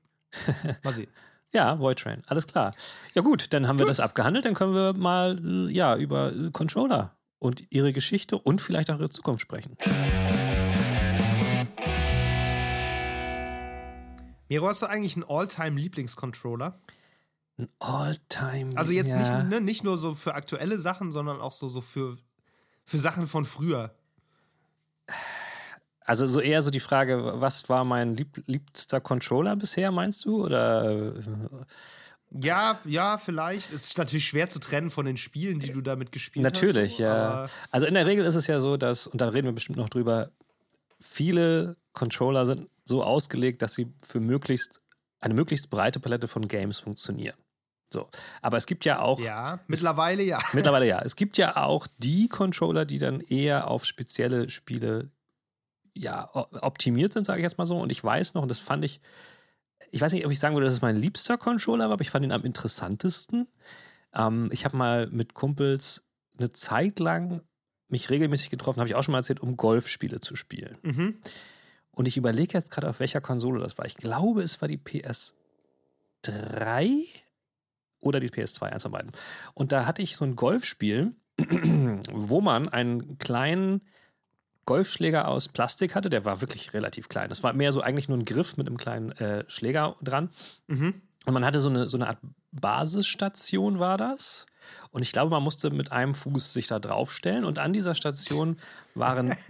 Mal sehen. Ja, Void Train, alles klar. Ja gut, dann haben gut. wir das abgehandelt, dann können wir mal äh, ja, über äh, Controller und ihre Geschichte und vielleicht auch ihre Zukunft sprechen. Miro, hast du eigentlich einen All-Time-Lieblingscontroller? Ein All-Time. Also jetzt ja. nicht, ne, nicht nur so für aktuelle Sachen, sondern auch so, so für, für Sachen von früher. Also so eher so die Frage, was war mein lieb liebster Controller bisher, meinst du? Oder ja, ja, vielleicht. Es ist natürlich schwer zu trennen von den Spielen, die du damit gespielt natürlich, hast. Natürlich, ja. Also in der Regel ist es ja so, dass, und da reden wir bestimmt noch drüber, viele Controller sind so ausgelegt, dass sie für möglichst eine möglichst breite Palette von Games funktionieren. So. Aber es gibt ja auch. Ja, mittlerweile ja. Mittlerweile ja. Es gibt ja auch die Controller, die dann eher auf spezielle Spiele ja, optimiert sind, sage ich jetzt mal so. Und ich weiß noch, und das fand ich, ich weiß nicht, ob ich sagen würde, dass es mein liebster Controller war, aber ich fand ihn am interessantesten. Ähm, ich habe mal mit Kumpels eine Zeit lang mich regelmäßig getroffen, habe ich auch schon mal erzählt, um Golfspiele zu spielen. Mhm. Und ich überlege jetzt gerade, auf welcher Konsole das war. Ich glaube, es war die PS3 oder die PS2, eins von beiden. Und da hatte ich so ein Golfspiel, wo man einen kleinen Golfschläger aus Plastik hatte. Der war wirklich relativ klein. Das war mehr so eigentlich nur ein Griff mit einem kleinen äh, Schläger dran. Mhm. Und man hatte so eine, so eine Art Basisstation, war das. Und ich glaube, man musste mit einem Fuß sich da draufstellen. Und an dieser Station waren.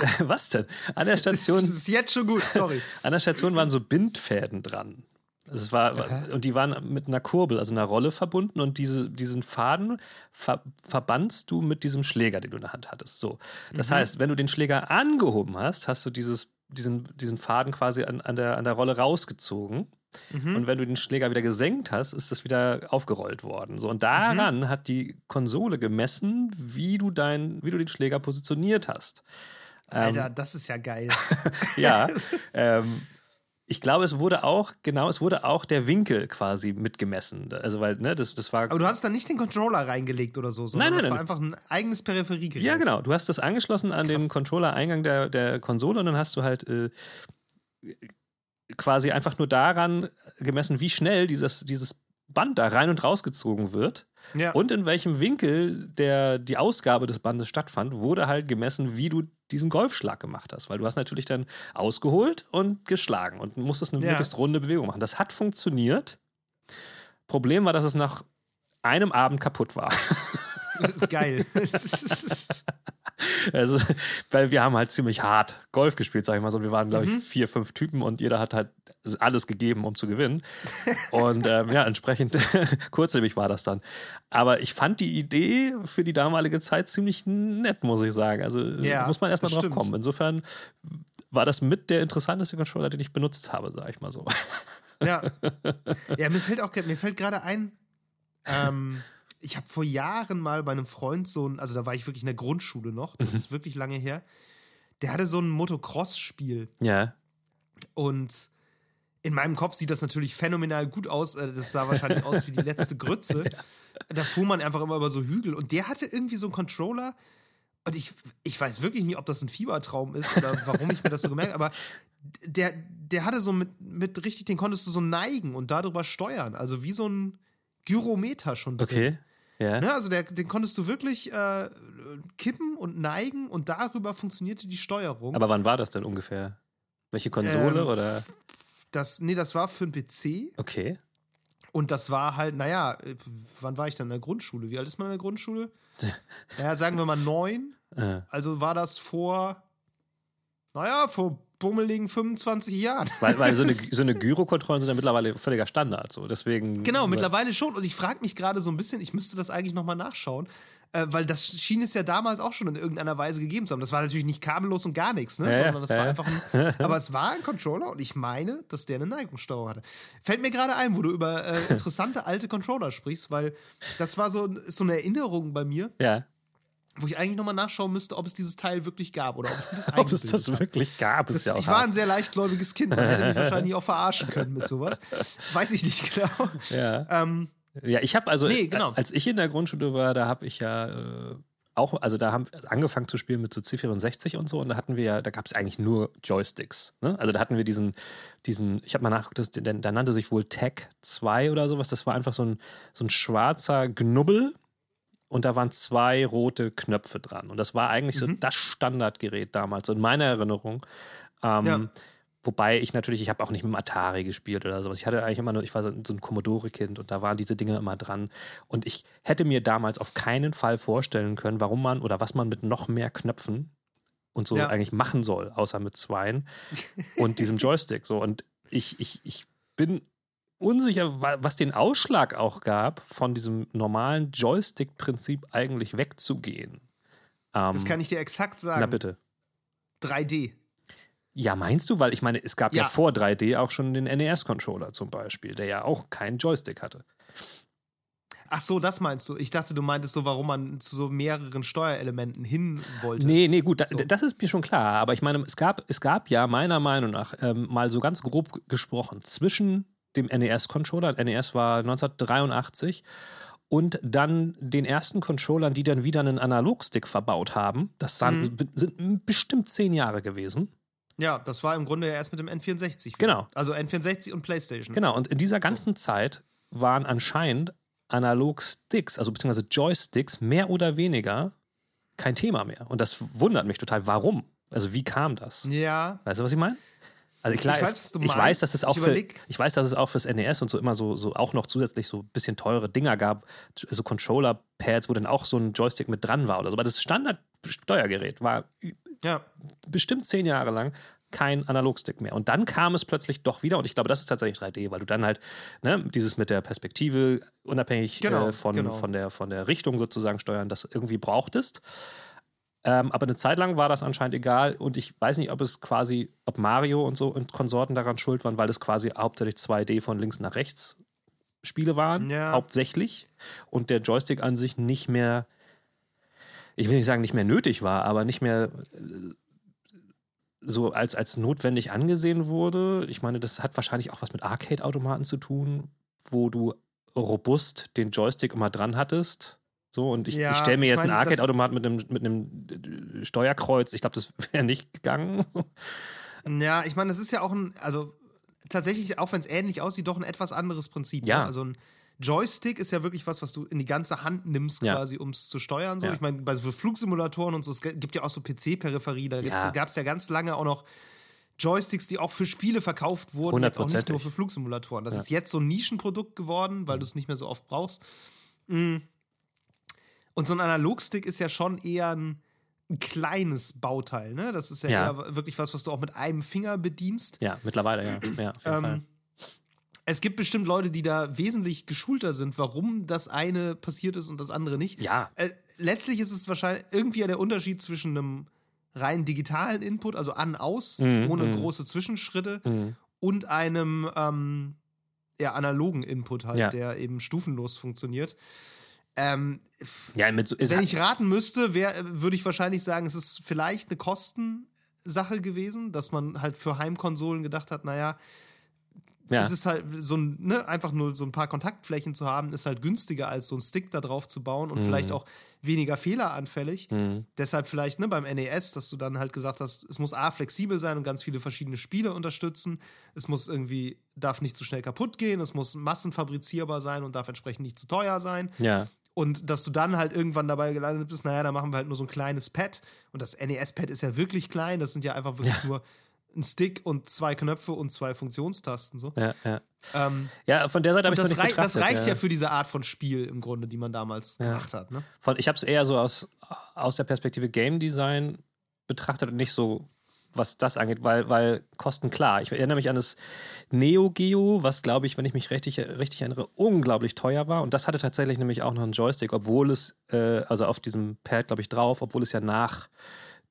was denn? An der Station. Das ist jetzt schon gut, sorry. An der Station waren so Bindfäden dran. Es war, okay. Und die waren mit einer Kurbel, also einer Rolle verbunden und diese, diesen Faden ver, verbandst du mit diesem Schläger, den du in der Hand hattest. So. Das mhm. heißt, wenn du den Schläger angehoben hast, hast du dieses, diesen, diesen Faden quasi an, an, der, an der Rolle rausgezogen. Mhm. Und wenn du den Schläger wieder gesenkt hast, ist das wieder aufgerollt worden. So, und daran mhm. hat die Konsole gemessen, wie du, dein, wie du den Schläger positioniert hast. Alter, ähm, das ist ja geil. ja. ähm, ich glaube, es wurde auch, genau, es wurde auch der Winkel quasi mitgemessen. Also, weil, ne, das, das war. Aber du hast da nicht den Controller reingelegt oder so, sondern nein, nein, das war nein. einfach ein eigenes Peripheriegerät. Ja, genau. Du hast das angeschlossen an Krass. den Controller-Eingang der, der Konsole und dann hast du halt äh, quasi einfach nur daran gemessen, wie schnell dieses, dieses Band da rein und rausgezogen wird. Ja. Und in welchem Winkel der, die Ausgabe des Bandes stattfand, wurde halt gemessen, wie du diesen Golfschlag gemacht hast. Weil du hast natürlich dann ausgeholt und geschlagen und musstest eine ja. möglichst runde Bewegung machen. Das hat funktioniert. Problem war, dass es nach einem Abend kaputt war. Das ist geil. also, weil wir haben halt ziemlich hart Golf gespielt, sag ich mal so. Wir waren, glaube ich, mhm. vier, fünf Typen und jeder hat halt alles gegeben, um zu gewinnen. Und ähm, ja, entsprechend kurzlebig war das dann. Aber ich fand die Idee für die damalige Zeit ziemlich nett, muss ich sagen. Also ja, muss man erstmal drauf stimmt. kommen. Insofern war das mit der interessanteste Controller, den ich benutzt habe, sag ich mal so. Ja. Ja, mir fällt auch mir fällt gerade ein, ähm, ich habe vor Jahren mal bei einem Freund so ein, also da war ich wirklich in der Grundschule noch, das mhm. ist wirklich lange her. Der hatte so ein Motocross-Spiel. Ja. Und in meinem Kopf sieht das natürlich phänomenal gut aus. Äh, das sah wahrscheinlich aus wie die letzte Grütze. Da fuhr man einfach immer über so Hügel. Und der hatte irgendwie so einen Controller. Und ich, ich weiß wirklich nicht, ob das ein Fiebertraum ist oder warum ich mir das so gemerkt habe. Aber der, der hatte so mit, mit richtig, den konntest du so neigen und darüber steuern. Also wie so ein Gyrometer schon drin. Okay. Ja. Ne, also der, den konntest du wirklich äh, kippen und neigen und darüber funktionierte die Steuerung. Aber wann war das denn ungefähr? Welche Konsole ähm, oder? Das, nee, das war für den PC. Okay. Und das war halt, naja, äh, wann war ich dann in der Grundschule? Wie alt ist man in der Grundschule? naja, sagen wir mal neun. Äh. Also war das vor, naja, vor bummeligen 25 Jahren. Weil, weil so eine, so eine Gyrokontrollen sind ja mittlerweile völliger Standard. So. Deswegen, genau, mittlerweile schon. Und ich frage mich gerade so ein bisschen, ich müsste das eigentlich nochmal nachschauen, äh, weil das schien es ja damals auch schon in irgendeiner Weise gegeben zu haben. Das war natürlich nicht kabellos und gar nichts, ne? Ja, sondern das ja. war einfach ein. aber es war ein Controller und ich meine, dass der eine Neigungssteuerung hatte. Fällt mir gerade ein, wo du über äh, interessante alte Controller sprichst, weil das war so, so eine Erinnerung bei mir. Ja wo ich eigentlich nochmal nachschauen müsste, ob es dieses Teil wirklich gab oder ob, ich das ob es das habe. wirklich gab. Das, ja ich war ein sehr leichtgläubiges Kind. Man hätte mich wahrscheinlich auch verarschen können mit sowas. Weiß ich nicht genau. Ja, ähm, ja ich habe also, nee, genau. als ich in der Grundschule war, da habe ich ja äh, auch, also da haben wir angefangen zu spielen mit so C64 und so und da hatten wir ja, da gab es eigentlich nur Joysticks. Ne? Also da hatten wir diesen, diesen, ich habe mal nachgeguckt, das, der, der nannte sich wohl Tech 2 oder sowas. Das war einfach so ein, so ein schwarzer Knubbel und da waren zwei rote Knöpfe dran. Und das war eigentlich mhm. so das Standardgerät damals, so in meiner Erinnerung. Ähm, ja. Wobei ich natürlich, ich habe auch nicht mit dem Atari gespielt oder sowas. Ich hatte eigentlich immer nur, ich war so ein Commodore-Kind und da waren diese Dinge immer dran. Und ich hätte mir damals auf keinen Fall vorstellen können, warum man oder was man mit noch mehr Knöpfen und so ja. eigentlich machen soll, außer mit zweien und diesem Joystick. So. Und ich, ich, ich bin unsicher, was den Ausschlag auch gab, von diesem normalen Joystick-Prinzip eigentlich wegzugehen. Ähm, das kann ich dir exakt sagen. Na bitte. 3D. Ja, meinst du? Weil ich meine, es gab ja, ja vor 3D auch schon den NES-Controller zum Beispiel, der ja auch keinen Joystick hatte. Ach so, das meinst du? Ich dachte, du meintest so, warum man zu so mehreren Steuerelementen hin wollte. Nee, nee, gut, so. das ist mir schon klar. Aber ich meine, es gab, es gab ja meiner Meinung nach ähm, mal so ganz grob gesprochen zwischen dem NES-Controller, NES war 1983, und dann den ersten Controllern, die dann wieder einen Analogstick verbaut haben. Das mhm. sind bestimmt zehn Jahre gewesen. Ja, das war im Grunde ja erst mit dem N64. Genau. Also N64 und PlayStation. Genau, und in dieser ganzen Zeit waren anscheinend Analog-Sticks, also beziehungsweise Joysticks, mehr oder weniger kein Thema mehr. Und das wundert mich total. Warum? Also, wie kam das? Ja. Weißt du, was ich meine? Also klar, ich weiß, ist, ich weiß, dass es auch ich für, ich weiß, dass es auch fürs NES und so immer so, so auch noch zusätzlich so ein bisschen teure Dinger gab, so Controller-Pads, wo dann auch so ein Joystick mit dran war oder so. Aber das Standard-Steuergerät war ja. bestimmt zehn Jahre lang kein Analogstick mehr. Und dann kam es plötzlich doch wieder, und ich glaube, das ist tatsächlich 3D, weil du dann halt ne, dieses mit der Perspektive, unabhängig genau, äh, von, genau. Von, der, von der Richtung sozusagen steuern, das irgendwie brauchtest. Ähm, aber eine Zeit lang war das anscheinend egal und ich weiß nicht, ob es quasi, ob Mario und so und Konsorten daran schuld waren, weil es quasi hauptsächlich 2D von links nach rechts Spiele waren, ja. hauptsächlich. Und der Joystick an sich nicht mehr ich will nicht sagen, nicht mehr nötig war, aber nicht mehr äh, so als, als notwendig angesehen wurde. Ich meine, das hat wahrscheinlich auch was mit Arcade-Automaten zu tun, wo du robust den Joystick immer dran hattest. So, und ich, ja, ich stelle mir jetzt mein, einen Arcade-Automat mit einem, mit einem Steuerkreuz. Ich glaube, das wäre nicht gegangen. Ja, ich meine, das ist ja auch ein, also tatsächlich, auch wenn es ähnlich aussieht, doch ein etwas anderes Prinzip. Ja. Ne? Also ein Joystick ist ja wirklich was, was du in die ganze Hand nimmst, ja. quasi, um es zu steuern. So. Ja. Ich meine, bei so Flugsimulatoren und so, es gibt ja auch so PC-Peripherie, da gab es ja ganz lange auch noch Joysticks, die auch für Spiele verkauft wurden, jetzt auch nicht nur für Flugsimulatoren. Das ist jetzt so ein Nischenprodukt geworden, weil du es nicht mehr so oft brauchst. Mhm. Und so ein Analogstick ist ja schon eher ein, ein kleines Bauteil, ne? Das ist ja, eher wirklich was, was du auch mit einem Finger bedienst. Ja, mittlerweile, ja. ja auf jeden ähm, Fall es gibt bestimmt Leute, die da wesentlich geschulter sind, warum das eine passiert ist und das andere nicht. Ja. Äh, letztlich ist es wahrscheinlich irgendwie der Unterschied zwischen einem rein digitalen Input, also an, aus, mhm, ohne mhm. große Zwischenschritte, mhm. und einem ähm, ja, analogen Input halt, ja. der eben stufenlos funktioniert. Ähm, ja, mit so, wenn ich raten müsste, würde ich wahrscheinlich sagen, es ist vielleicht eine Kostensache gewesen, dass man halt für Heimkonsolen gedacht hat, naja, ja. Es ist halt so ein, ne, einfach nur so ein paar Kontaktflächen zu haben, ist halt günstiger als so ein Stick da drauf zu bauen und mhm. vielleicht auch weniger fehleranfällig. Mhm. Deshalb vielleicht ne, beim NES, dass du dann halt gesagt hast, es muss A flexibel sein und ganz viele verschiedene Spiele unterstützen. Es muss irgendwie, darf nicht zu schnell kaputt gehen, es muss massenfabrizierbar sein und darf entsprechend nicht zu teuer sein. Ja. Und dass du dann halt irgendwann dabei gelandet bist, naja, da machen wir halt nur so ein kleines Pad. Und das NES-Pad ist ja wirklich klein, das sind ja einfach wirklich ja. nur ein Stick und zwei Knöpfe und zwei Funktionstasten. So. Ja, ja. Ähm, ja, von der Seite habe ich das nicht rei Das reicht ja. ja. für diese Art von Spiel im Grunde, die man damals ja. gemacht hat. Ne? Von, ich habe es eher so aus, aus der Perspektive Game Design betrachtet und nicht so, was das angeht, weil, weil Kosten klar. Ich erinnere mich an das Neo Geo, was glaube ich, wenn ich mich richtig, richtig erinnere, unglaublich teuer war. Und das hatte tatsächlich nämlich auch noch einen Joystick, obwohl es, äh, also auf diesem Pad, glaube ich, drauf, obwohl es ja nach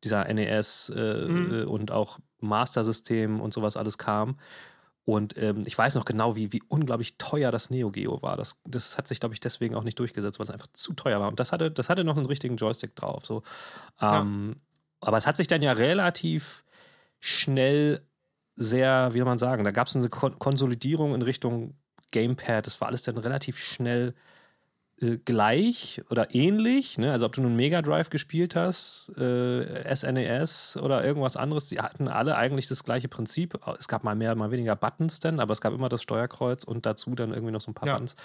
dieser NES äh, mhm. und auch Master-System und sowas alles kam. Und ähm, ich weiß noch genau, wie, wie unglaublich teuer das Neo Geo war. Das, das hat sich, glaube ich, deswegen auch nicht durchgesetzt, weil es einfach zu teuer war. Und das hatte, das hatte noch einen richtigen Joystick drauf. So. Ähm, ja. Aber es hat sich dann ja relativ schnell sehr, wie soll man sagen, da gab es eine Kon Konsolidierung in Richtung Gamepad. Das war alles dann relativ schnell äh, gleich oder ähnlich. Ne? Also ob du nun Mega Drive gespielt hast, äh, SNES e oder irgendwas anderes, die hatten alle eigentlich das gleiche Prinzip. Es gab mal mehr, mal weniger Buttons denn, aber es gab immer das Steuerkreuz und dazu dann irgendwie noch so ein paar ja. Buttons.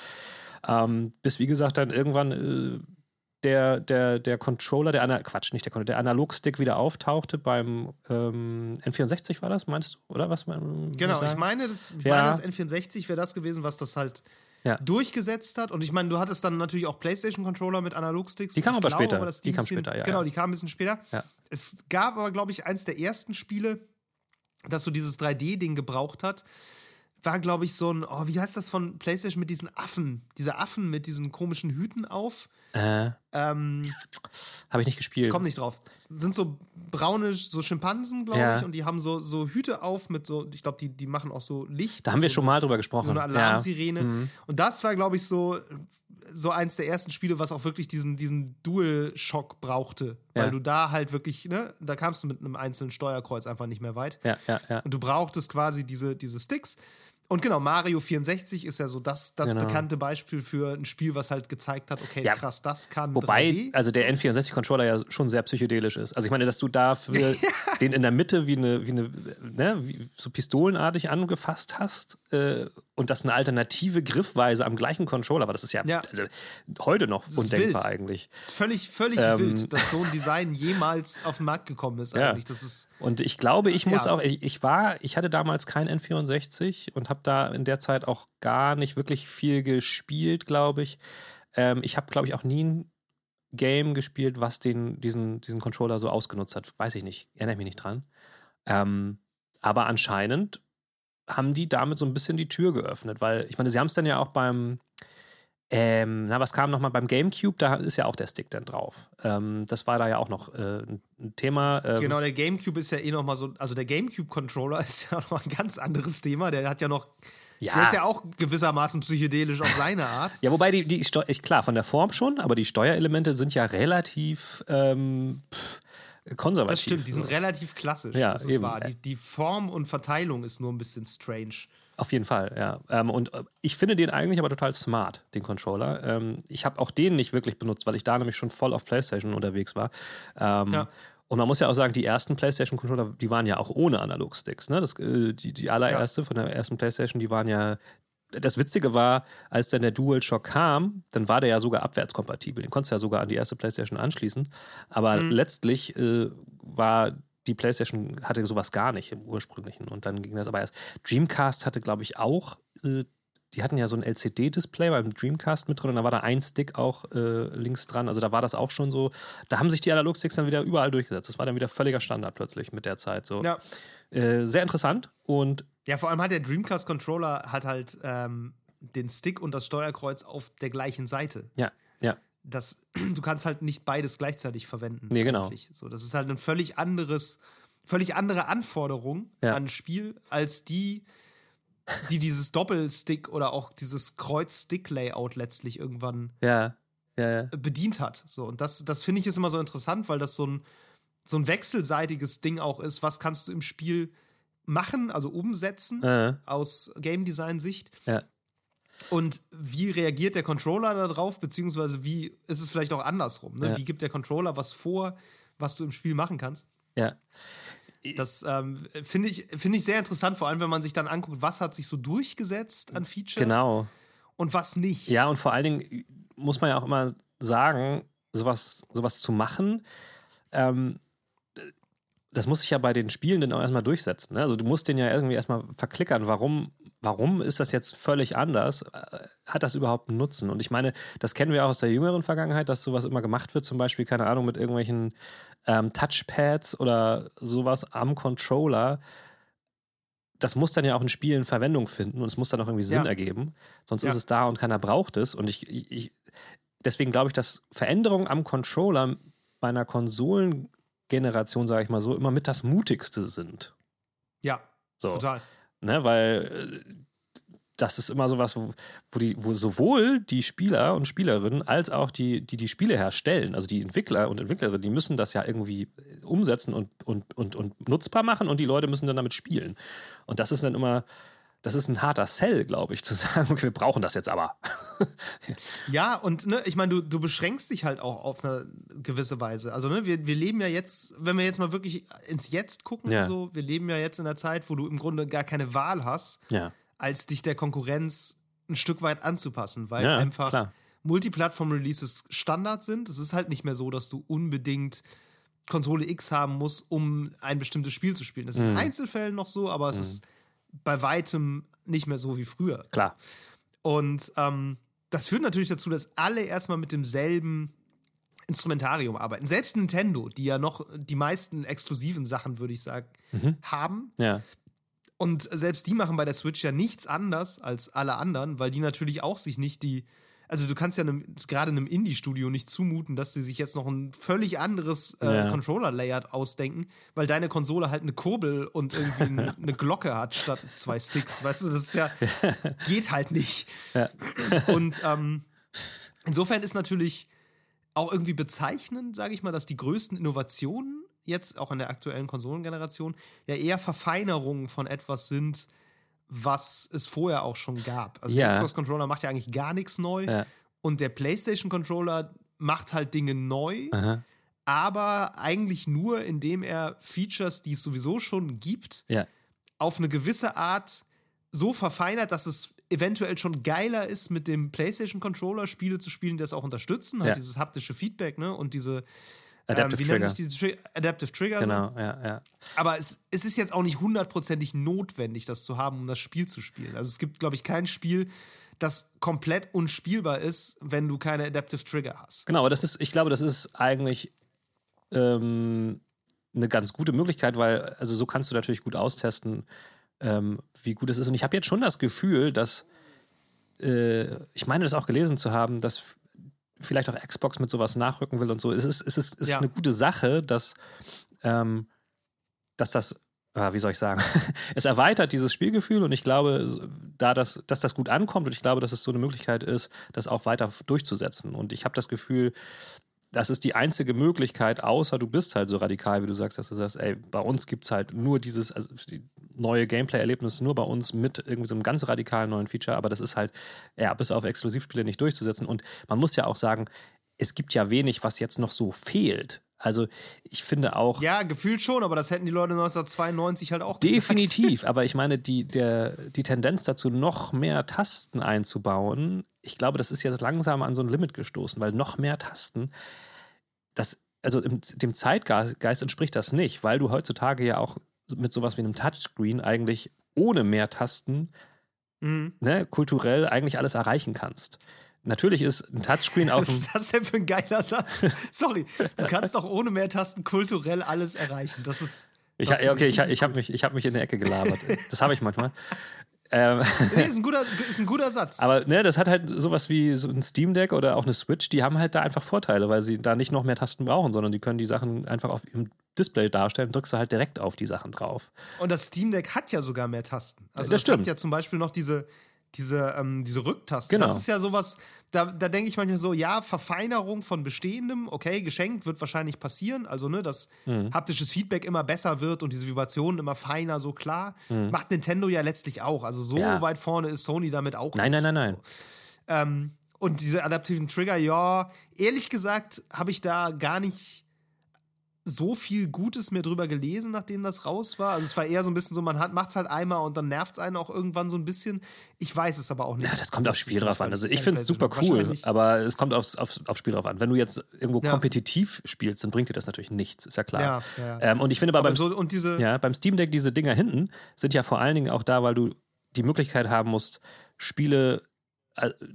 Ähm, bis wie gesagt dann irgendwann äh, der, der, der Controller, der Ana Quatsch, nicht der Controller, der Analogstick wieder auftauchte beim ähm, N64 war das, meinst du? Oder was man Genau, ich meine, das, ich ja. meine, das N64 wäre das gewesen, was das halt ja. durchgesetzt hat. Und ich meine, du hattest dann natürlich auch PlayStation-Controller mit Analogsticks. Die kamen aber glaube, später. Aber die kamen später, ja. Genau, die kamen ein bisschen später. Ja. Es gab aber, glaube ich, eins der ersten Spiele, das so dieses 3D-Ding gebraucht hat. War, glaube ich, so ein, oh, wie heißt das von PlayStation mit diesen Affen? Diese Affen mit diesen komischen Hüten auf. Äh, ähm, Habe ich nicht gespielt. Ich komme nicht drauf. Sind so braune, so Schimpansen, glaube Ja. ich, und die haben so, so Hüte auf mit so, ich glaube, die, die machen auch so Licht. da haben wir so, schon mal drüber so gesprochen. eine ja. Alarmsirene. Mhm. Und das war, glaube ich, so, so eins der ersten Spiele, was auch wirklich diesen, diesen Dual-Shock brauchte. Weil Ja. du da halt wirklich, ne, da kamst du mit einem einzelnen Steuerkreuz einfach nicht mehr weit. Ja, ja, ja. Und du brauchtest quasi diese, diese Sticks. Und genau, Mario 64 ist ja so das, das Genau. bekannte Beispiel für ein Spiel, was halt gezeigt hat, okay, Ja. krass, das kann Wobei, 3D. also der N64-Controller ja schon sehr psychedelisch ist. Also ich meine, dass du dafür den in der Mitte wie eine, wie eine, ne, wie so pistolenartig angefasst hast äh, und das eine alternative Griffweise am gleichen Controller war, das ist ja, Ja. Also, heute noch undenkbar wild. eigentlich. Das ist völlig, völlig Ähm. wild, dass so ein Design jemals auf den Markt gekommen ist Ja. eigentlich. Das ist Und ich glaube, ich muss Ja. auch, ich, ich war, ich hatte damals kein N64 und habe da in der Zeit auch gar nicht wirklich viel gespielt, glaube ich. Ähm, ich habe, glaube ich, auch nie ein Game gespielt, was den, diesen, diesen Controller so ausgenutzt hat. Weiß ich nicht, erinnere ich mich nicht dran. Ähm, aber anscheinend haben die damit so ein bisschen die Tür geöffnet, weil ich meine, sie haben es dann ja auch beim, ähm, na, was kam nochmal beim GameCube? Da ist ja auch der Stick dann drauf. Ähm, das war da ja auch noch äh, ein Thema. Ähm, Genau, der GameCube ist ja eh nochmal so, also der GameCube-Controller ist ja nochmal ein ganz anderes Thema. Der hat ja noch, Ja. der ist ja auch gewissermaßen psychedelisch auf seine Art. Ja, wobei die, die ich, klar, von der Form schon, aber die Steuerelemente sind ja relativ ähm, pff, konservativ. Das stimmt, die sind relativ klassisch. Ja, das ist eben. wahr. Die, die Form und Verteilung ist nur ein bisschen strange. Auf jeden Fall, ja. Ähm, und äh, ich finde den eigentlich aber total smart, den Controller. Ähm, ich habe auch den nicht wirklich benutzt, weil ich da nämlich schon voll auf PlayStation unterwegs war. Ähm, Ja. Und man muss ja auch sagen, die ersten PlayStation-Controller, die waren ja auch ohne Analogsticks. Ne? Das, äh, die, die allererste von der ersten PlayStation, die waren ja. Das Witzige war, als dann der DualShock kam, dann war der ja sogar abwärtskompatibel. Den konntest du ja sogar an die erste PlayStation anschließen. Aber letztlich äh, war die PlayStation hatte sowas gar nicht im ursprünglichen. Und dann ging das aber erst. Dreamcast hatte, glaube ich, auch. Äh, die hatten ja so ein LCD-Display beim Dreamcast mit drin und da war da ein Stick auch äh, links dran. Also da war das auch schon so. Da haben sich die Analogsticks dann wieder überall durchgesetzt. Das war dann wieder völliger Standard plötzlich mit der Zeit. So. Ja. Äh, sehr interessant und Ja, vor allem hat der Dreamcast-Controller hat halt ähm, den Stick und das Steuerkreuz auf der gleichen Seite. ja, ja. Das, du kannst halt nicht beides gleichzeitig verwenden. Nee, genau. eigentlich. So, das ist halt ein völlig anderes, völlig andere Anforderung Ja. an ein Spiel als die, die dieses Doppelstick oder auch dieses Kreuz-Stick-Layout letztlich irgendwann Ja, ja, ja. bedient hat. So, und das, das finde ich ist immer so interessant, weil das so ein, so ein wechselseitiges Ding auch ist. Was kannst du im Spiel machen, also umsetzen Äh, aus Game Design-Sicht? ja. Und wie reagiert der Controller darauf, beziehungsweise wie ist es vielleicht auch andersrum? Ne? Ja. Wie gibt der Controller was vor, was du im Spiel machen kannst? ja. Das ähm, finde ich, finde ich sehr interessant, vor allem wenn man sich dann anguckt, was hat sich so durchgesetzt an Features Genau. und was nicht. Ja, und vor allen Dingen muss man ja auch immer sagen, sowas, sowas zu machen, ähm, das muss sich ja bei den Spielenden auch erstmal durchsetzen. Ne? Also du musst den ja irgendwie erstmal verklickern, warum, warum ist das jetzt völlig anders? Äh, Hat das überhaupt einen Nutzen? Und ich meine, das kennen wir auch aus der jüngeren Vergangenheit, dass sowas immer gemacht wird, zum Beispiel, keine Ahnung, mit irgendwelchen ähm, Touchpads oder sowas am Controller. Das muss dann ja auch in Spielen Verwendung finden und es muss dann auch irgendwie Sinn Ja. ergeben. Sonst Ja. ist es da und keiner braucht es. Und ich, ich, deswegen glaube ich, dass Veränderungen am Controller bei einer Konsolengeneration, sage ich mal so, immer mit das mutigste sind. Ja, So, total. ne, weil äh, das ist immer sowas, wo, wo, die, wo sowohl die Spieler und Spielerinnen als auch die, die die Spiele herstellen, also die Entwickler und Entwicklerinnen, die müssen das ja irgendwie umsetzen und, und, und, und nutzbar machen und die Leute müssen dann damit spielen. Und das ist dann immer, das ist ein harter Sell, glaube ich, zu sagen, okay, wir brauchen das jetzt aber. ja, und ne, ich meine, du, du beschränkst dich halt auch auf eine gewisse Weise. Also, ne, wir, wir leben ja jetzt, wenn wir jetzt mal wirklich ins Jetzt gucken, ja. so, wir leben ja jetzt in einer Zeit, wo du im Grunde gar keine Wahl hast, ja. als dich der Konkurrenz ein Stück weit anzupassen, weil ja, einfach. Multiplattform-Releases Standard sind. Es ist halt nicht mehr so, dass du unbedingt Konsole X haben musst, um ein bestimmtes Spiel zu spielen. Das ist in Mhm. Einzelfällen noch so, aber es Mhm. ist bei weitem nicht mehr so wie früher. Klar. Und ähm, das führt natürlich dazu, dass alle erstmal mit demselben Instrumentarium arbeiten. Selbst Nintendo, die ja noch die meisten exklusiven Sachen, würde ich sagen, Mhm. haben. Ja. Und selbst die machen bei der Switch ja nichts anders als alle anderen, weil die natürlich auch sich nicht die. Also du kannst ja gerade einem Indie-Studio nicht zumuten, dass sie sich jetzt noch ein völlig anderes äh, Ja. Controller-Layout ausdenken, weil deine Konsole halt eine Kurbel und irgendwie eine, eine Glocke hat statt zwei Sticks. Weißt du, das ist ja, geht halt nicht. Ja. Und ähm, insofern ist natürlich auch irgendwie bezeichnend, sage ich mal, dass die größten Innovationen jetzt auch in der aktuellen Konsolengeneration ja eher Verfeinerungen von etwas sind, was es vorher auch schon gab. Also Ja. der Xbox Controller macht ja eigentlich gar nichts neu Ja. und der PlayStation Controller macht halt Dinge neu, Aha. aber eigentlich nur, indem er Features, die es sowieso schon gibt, Ja. auf eine gewisse Art so verfeinert, dass es eventuell schon geiler ist, mit dem PlayStation Controller Spiele zu spielen, die das auch unterstützen, halt dieses haptische Feedback, ne? Und diese Adaptive ähm, wie nennt Trigger. sich diese Tri Adaptive Trigger? So? Genau, ja, ja. Aber es, es ist jetzt auch nicht hundertprozentig notwendig, das zu haben, um das Spiel zu spielen. Also es gibt, glaube ich, kein Spiel, das komplett unspielbar ist, wenn du keine Adaptive Trigger hast. Genau, aber das ist, ich glaube, das ist eigentlich ähm, eine ganz gute Möglichkeit, weil, also so kannst du natürlich gut austesten, ähm, wie gut es ist. Und ich habe jetzt schon das Gefühl, dass, äh, ich meine, das auch gelesen zu haben, dass vielleicht auch Xbox mit sowas nachrücken will und so. Es ist, es ist, es ist Ja. eine gute Sache, dass, ähm, dass das, ah, wie soll ich sagen, es erweitert dieses Spielgefühl und ich glaube, da das, dass das gut ankommt und ich glaube, dass es so eine Möglichkeit ist, das auch weiter durchzusetzen. Und ich habe das Gefühl, das ist die einzige Möglichkeit, außer du bist halt so radikal, wie du sagst, dass du sagst, ey, bei uns gibt es halt nur dieses, also die neue Gameplay-Erlebnis nur bei uns mit irgendwie so einem ganz radikalen neuen Feature, aber das ist halt, ja, bis auf Exklusivspiele nicht durchzusetzen. Und man muss ja auch sagen, es gibt ja wenig, was jetzt noch so fehlt. Also ich finde auch. Ja, gefühlt schon, aber das hätten die Leute 1992 halt auch gesagt. Definitiv, aber ich meine, die, der, die Tendenz dazu, noch mehr Tasten einzubauen, ich glaube, das ist jetzt langsam an so ein Limit gestoßen, weil noch mehr Tasten, das, also im, dem Zeitgeist entspricht das nicht, weil du heutzutage ja auch mit sowas wie einem Touchscreen eigentlich ohne mehr Tasten Mhm. ne, kulturell eigentlich alles erreichen kannst. Natürlich ist ein Touchscreen auf Was dem. ist das denn für ein geiler Satz? Sorry, du kannst doch ohne mehr Tasten kulturell alles erreichen. Das ist. Ich, das okay, ich, ich habe mich, ich hab mich in der Ecke gelabert. Das habe ich manchmal. Ähm, Nee, ist ein guter, ist ein guter Satz. Aber ne, das hat halt sowas wie so ein Steam Deck oder auch eine Switch, die haben halt da einfach Vorteile, weil sie da nicht noch mehr Tasten brauchen, sondern die können die Sachen einfach auf ihrem Display darstellen, drückst du halt direkt auf die Sachen drauf. Und das Steam Deck hat ja sogar mehr Tasten. Also Das das, hat stimmt. ja zum Beispiel noch diese, diese, ähm, diese Rücktasten. Genau. Das ist ja sowas, da, da denke ich manchmal so, ja, Verfeinerung von Bestehendem, okay, geschenkt, wird wahrscheinlich passieren. Also, ne, dass Mhm. haptisches Feedback immer besser wird und diese Vibrationen immer feiner, so klar. Macht Nintendo ja letztlich auch. Also so Mhm. Ja. weit vorne ist Sony damit auch Nein, nein, nein, nein. Ähm, und diese adaptiven Trigger, ja, ehrlich gesagt habe ich da gar nicht so viel Gutes mir drüber gelesen, nachdem das raus war. Also es war eher so ein bisschen so, man macht es halt einmal und dann nervt es einen auch irgendwann so ein bisschen. Ich weiß es aber auch nicht. Ja, das kommt aufs Spiel drauf an. Also ich finde es super cool, aber es kommt aufs, aufs, aufs Spiel drauf an. Wenn du jetzt irgendwo Ja. kompetitiv spielst, dann bringt dir das natürlich nichts, ist ja klar. Ja, ja. Ähm, und ich finde aber, Aber beim, so, und diese, Ja, beim Steam Deck, diese Dinger hinten sind ja vor allen Dingen auch da, weil du die Möglichkeit haben musst, Spiele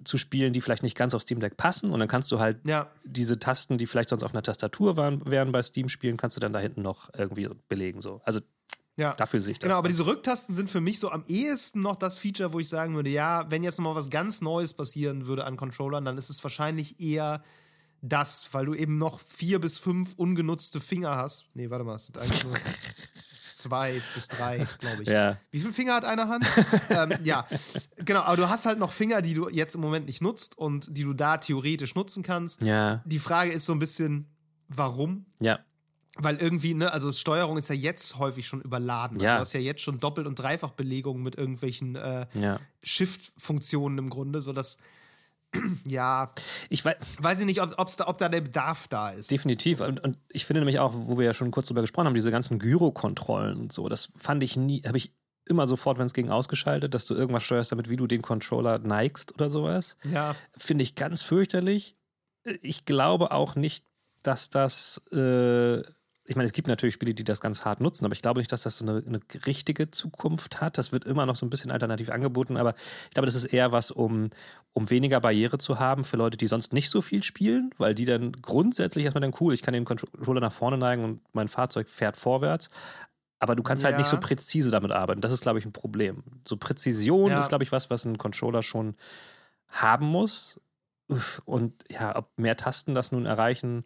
zu spielen, die vielleicht nicht ganz auf Steam Deck passen. Und dann kannst du halt ja, diese Tasten, die vielleicht sonst auf einer Tastatur waren, wären bei Steam spielen, kannst du dann da hinten noch irgendwie belegen. So. Also ja. dafür sehe ich das. Genau, aber diese Rücktasten sind für mich so am ehesten noch das Feature, wo ich sagen würde, ja, wenn jetzt nochmal was ganz Neues passieren würde an Controllern, dann ist es wahrscheinlich eher das, weil du eben noch vier bis fünf ungenutzte Finger hast. Nee, warte mal, es sind eigentlich nur zwei bis drei, glaube ich. ja, Wie viele Finger hat eine Hand? ähm, ja, genau, aber du hast halt noch Finger, die du jetzt im Moment nicht nutzt und die du da theoretisch nutzen kannst. ja, Die Frage ist so ein bisschen, warum? ja. weil irgendwie, ne, also Steuerung ist ja jetzt häufig schon überladen. Ja. Also du hast ja jetzt schon Doppelt- und Dreifachbelegungen mit irgendwelchen äh, Ja. Shift-Funktionen im Grunde, sodass, ja, Ich weiß, weiß ich nicht, ob, ob's da, ob da der Bedarf da ist. Definitiv. Und, und ich finde nämlich auch, wo wir ja schon kurz drüber gesprochen haben, diese ganzen Gyrokontrollen und so, das fand ich nie, habe ich immer sofort, wenn es ging, ausgeschaltet, dass du irgendwas steuerst, damit wie du den Controller neigst oder sowas. Ja, Finde ich ganz fürchterlich. Ich glaube auch nicht, dass das, äh, ich meine, es gibt natürlich Spiele, die das ganz hart nutzen, aber ich glaube nicht, dass das so eine, eine richtige Zukunft hat. Das wird immer noch so ein bisschen alternativ angeboten, aber ich glaube, das ist eher was, um, um weniger Barriere zu haben für Leute, die sonst nicht so viel spielen, weil die dann grundsätzlich erstmal dann cool, ich kann den Controller nach vorne neigen und mein Fahrzeug fährt vorwärts. Aber du kannst halt Ja. nicht so präzise damit arbeiten. Das ist, glaube ich, ein Problem. So Präzision Ja. ist, glaube ich, was, was ein Controller schon haben muss. Und ja, ob mehr Tasten das nun erreichen,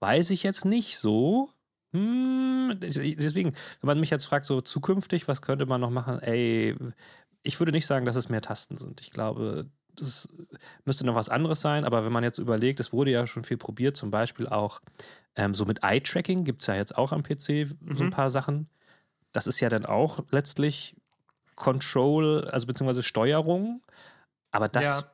weiß ich jetzt nicht so. Hm, deswegen, wenn man mich jetzt fragt, so zukünftig, was könnte man noch machen? Ey, ich würde nicht sagen, dass es mehr Tasten sind. Ich glaube, das müsste noch was anderes sein. Aber wenn man jetzt überlegt, es wurde ja schon viel probiert, zum Beispiel auch ähm, so mit Eye-Tracking gibt es ja jetzt auch am PC so ein Mhm. paar Sachen. Das ist ja dann auch letztlich Control, also beziehungsweise Steuerung. Aber das Ja.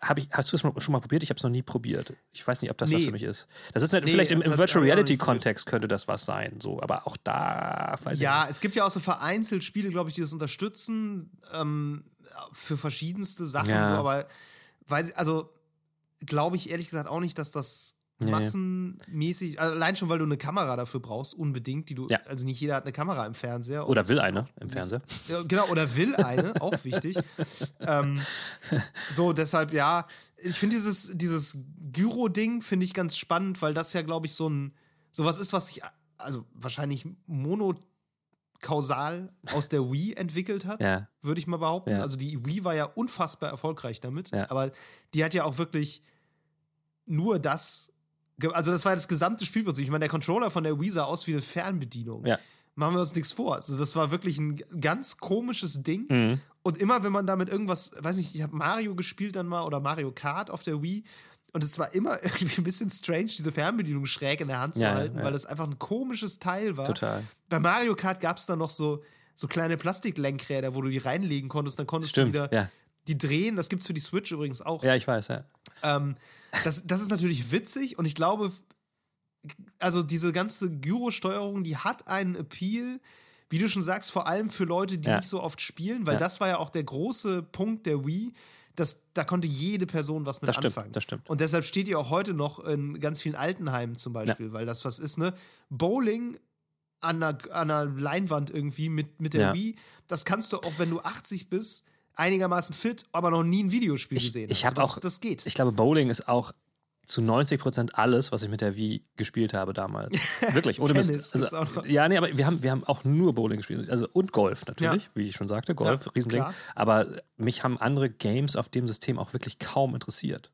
Habe ich, hast du es schon mal probiert? Ich habe es noch nie probiert. Ich weiß nicht, ob das was Nee. für mich ist. Das ist nicht, Nee, vielleicht im, im Virtual hab Reality. Kontext könnte das was sein, so, aber auch da weiß Ja, es gibt ja auch so vereinzelt Spiele, glaube ich, die das unterstützen ähm, für verschiedenste Sachen. Ja. So, aber weiß, also glaube ich ehrlich gesagt auch nicht, dass das Nee. massenmäßig, also allein schon, weil du eine Kamera dafür brauchst, unbedingt, die du, Ja. also nicht jeder hat eine Kamera im Fernseher. Oder will eine im Fernseher. Ja, genau, oder will eine, auch wichtig. ähm, so, deshalb, ja, ich finde dieses, dieses Gyro-Ding finde ich ganz spannend, weil das ja, glaube ich, so ein, sowas ist, was sich, also wahrscheinlich monokausal aus der Wii entwickelt hat, Ja. würde ich mal behaupten. Ja. Also die Wii war ja unfassbar erfolgreich damit, Ja. aber die hat ja auch wirklich nur das, also das war ja das gesamte Spielprinzip. Ich meine, der Controller von der Wii sah aus wie eine Fernbedienung Ja. machen wir uns nichts vor. Also das war wirklich ein ganz komisches Ding. Mhm. Und immer, wenn man damit irgendwas, weiß nicht, ich habe Mario gespielt dann mal oder Mario Kart auf der Wii. Und es war immer irgendwie ein bisschen strange, diese Fernbedienung schräg in der Hand zu Ja, halten, ja. weil das einfach ein komisches Teil war. Total. Bei Mario Kart gab es dann noch so, so kleine Plastiklenkräder, wo du die reinlegen konntest. Dann konntest Stimmt. du wieder Ja. Die drehen. Das gibt es für die Switch übrigens auch. ja, ich weiß, ja. Ähm, das, das ist natürlich witzig und ich glaube, also diese ganze Gyro-Steuerung, die hat einen Appeal, wie du schon sagst, vor allem für Leute, die Ja. nicht so oft spielen, weil Ja. das war ja auch der große Punkt der Wii, dass da konnte jede Person was mit Das stimmt, anfangen. das stimmt. Und deshalb steht die auch heute noch in ganz vielen Altenheimen zum Beispiel, weil das was ist, ne? Bowling an einer, an einer Leinwand irgendwie mit, mit der Ja. Wii, das kannst du auch, wenn du 80 bist, einigermaßen fit, aber noch nie ein Videospiel Ich- gesehen ich hast. hab das, auch- das geht. Ich glaube, Bowling ist auch zu 90 Prozent alles, was ich mit der Wii gespielt habe damals. Wirklich, ohne Mist. Also, ja, nee, aber wir haben, wir haben auch nur Bowling gespielt. Also, und Golf natürlich, wie ich schon sagte. Golf, Ja, Riesending. klar. Aber mich haben andere Games auf dem System auch wirklich kaum interessiert.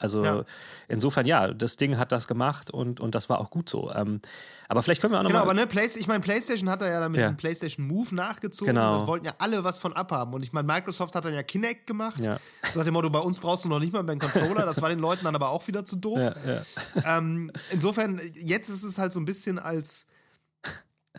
Also Ja. insofern, ja, das Ding hat das gemacht und, und das war auch gut so. Ähm, aber vielleicht können wir auch Genau, nochmal. aber ne, ich meine, PlayStation hat da ja dann mit Ja. diesem PlayStation Move nachgezogen. Genau. Da wollten ja alle was von abhaben. Und ich meine, Microsoft hat dann ja Kinect gemacht. Ja. So nach dem Motto, bei uns brauchst du noch nicht mal mehr einen Controller. Das war den Leuten dann aber auch wieder zu doof. ja, ja. Ähm, insofern, jetzt ist es halt so ein bisschen als,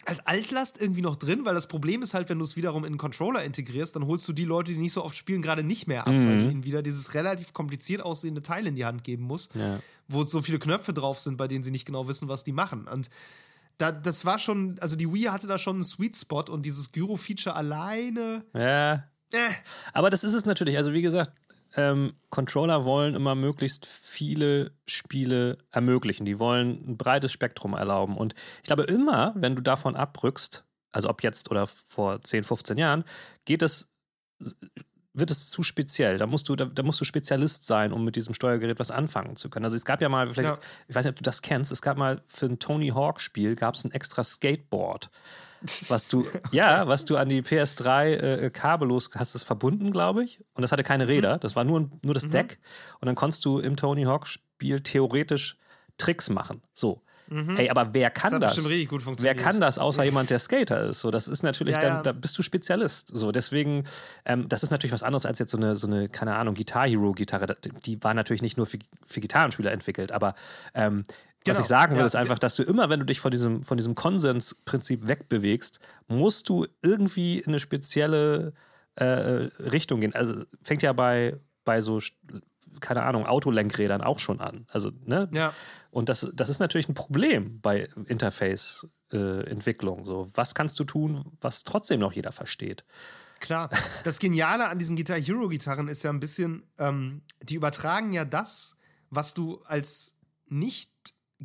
als Altlast irgendwie noch drin, weil das Problem ist halt, wenn du es wiederum in einen Controller integrierst, dann holst du die Leute, die nicht so oft spielen, gerade nicht mehr ab, Mhm. weil du ihnen wieder dieses relativ kompliziert aussehende Teil in die Hand geben musst, Ja. wo so viele Knöpfe drauf sind, bei denen sie nicht genau wissen, was die machen. Und da, das war schon, also die Wii hatte da schon einen Sweet Spot und dieses Gyro-Feature alleine, ja. äh, Aber das ist es natürlich. Also, wie gesagt, ähm, Controller wollen immer möglichst viele Spiele ermöglichen. Die wollen ein breites Spektrum erlauben. Und ich glaube, immer, wenn du davon abrückst, also ob jetzt oder vor 10, 15 Jahren, geht es, wird es zu speziell. Da musst du, da, da musst du Spezialist sein, um mit diesem Steuergerät was anfangen zu können. Also es gab ja mal, vielleicht, Ja. ich weiß nicht, ob du das kennst, es gab mal für ein Tony Hawk-Spiel gab es ein extra Skateboard was du, ja, was du an die PS3 äh, kabellos hast es verbunden, glaube ich. Und das hatte keine Räder, das war nur, nur das Deck. Und dann konntest du im Tony Hawk Spiel theoretisch Tricks machen. So. Hey, aber wer kann das? bestimmt richtig gut Wer funktioniert. kann das, außer jemand, der Skater ist? So, das ist natürlich Ja, dann, ja. da bist du Spezialist. So, deswegen, ähm, das ist natürlich was anderes als jetzt so eine, so eine keine Ahnung, Guitar Hero Gitarre. Die war natürlich nicht nur für, für Gitarrenspieler entwickelt, aber ähm, Was Genau, ich sagen will, ja, ist einfach, dass du immer, wenn du dich von diesem, von diesem Konsensprinzip wegbewegst, musst du irgendwie in eine spezielle äh, Richtung gehen. Also fängt ja bei, bei so, keine Ahnung, Autolenkrädern auch schon an. Also, ne? Ja. Und das, das ist natürlich ein Problem bei Interface-Entwicklung. so, was kannst du tun, was trotzdem noch jeder versteht? Klar. Das Geniale an diesen Guitar Hero Gitarren ist ja ein bisschen, ähm, die übertragen ja das, was du als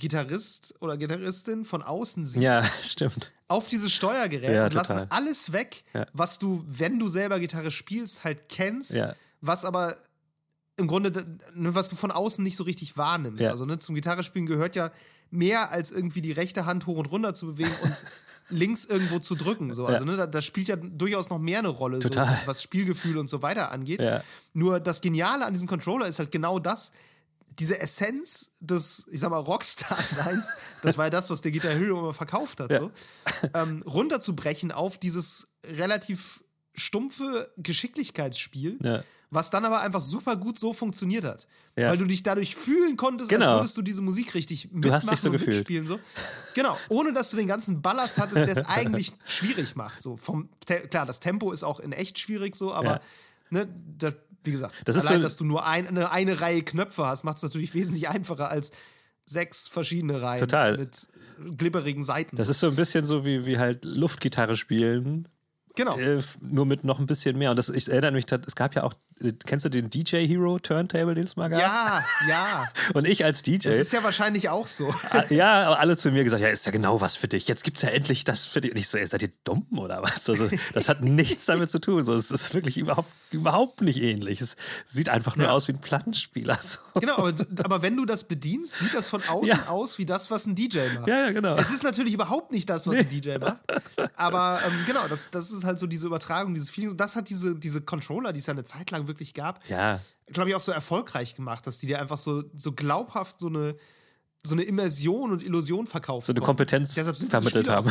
Nicht-Gitarrist oder Gitarristin von außen siehst, Ja, stimmt. auf dieses Steuergerät Ja, und lassen total. alles weg, Ja. was du, wenn du selber Gitarre spielst, halt kennst, Ja. was aber im Grunde, ne, was du von außen nicht so richtig wahrnimmst. Also ne, zum Gitarrespielen gehört ja mehr als irgendwie die rechte Hand hoch und runter zu bewegen und links irgendwo zu drücken. So. Also ne, da, da spielt ja durchaus noch mehr eine Rolle, so, was Spielgefühl und so weiter angeht. Nur das Geniale an diesem Controller ist halt genau das, diese Essenz des, ich sag mal, Rockstar-Seins, das war ja das, was der Guitar Hero immer verkauft hat, Ja. so, ähm, runterzubrechen auf dieses relativ stumpfe Geschicklichkeitsspiel, Ja. was dann aber einfach super gut so funktioniert hat. Ja. Weil du dich dadurch fühlen konntest, Genau. als würdest du diese Musik richtig mitmachen hast dich so und gefühlt. mitspielen. So. Genau, ohne dass du den ganzen Ballast hattest, der es eigentlich schwierig macht. So vom, klar, das Tempo ist auch in echt schwierig so, aber ne, da, wie gesagt, Das ist allein, so- dass du nur ein, eine, eine Reihe Knöpfe hast, macht es natürlich wesentlich einfacher als sechs verschiedene Reihen Total. mit glibberigen Seiten. Das ist so ein bisschen so wie, wie halt Luftgitarre spielen, genau. äh, nur mit noch ein bisschen mehr. Und das, ich erinnere mich, es gab ja auch, kennst du den DJ Hero Turntable, den es mal gab? ja, ja. Und ich als DJ. Das ist ja wahrscheinlich auch so. Ah, Ja, aber alle zu mir gesagt, ja, ist ja genau was für dich. Jetzt gibt es ja endlich das für dich. Und ich so, ey, seid ihr dumm oder was? Also, das hat nichts damit zu tun. So, es ist wirklich überhaupt, überhaupt nicht ähnlich. Es sieht einfach nur Ja. aus wie ein Plattenspieler. So. Genau, aber, aber wenn du das bedienst, sieht das von außen Ja. aus wie das, was ein DJ macht. Ja, ja, genau. Es ist natürlich überhaupt nicht das, was ein DJ macht. Aber ähm, genau, das, das ist halt so diese Übertragung, dieses Feeling. Das hat diese, diese Controller, die es ja eine Zeit lang wirklich gab, Ja, glaube ich, auch so erfolgreich gemacht, dass die dir einfach so, so glaubhaft so eine, so eine Immersion und Illusion verkauft so eine Kompetenz vermittelt haben.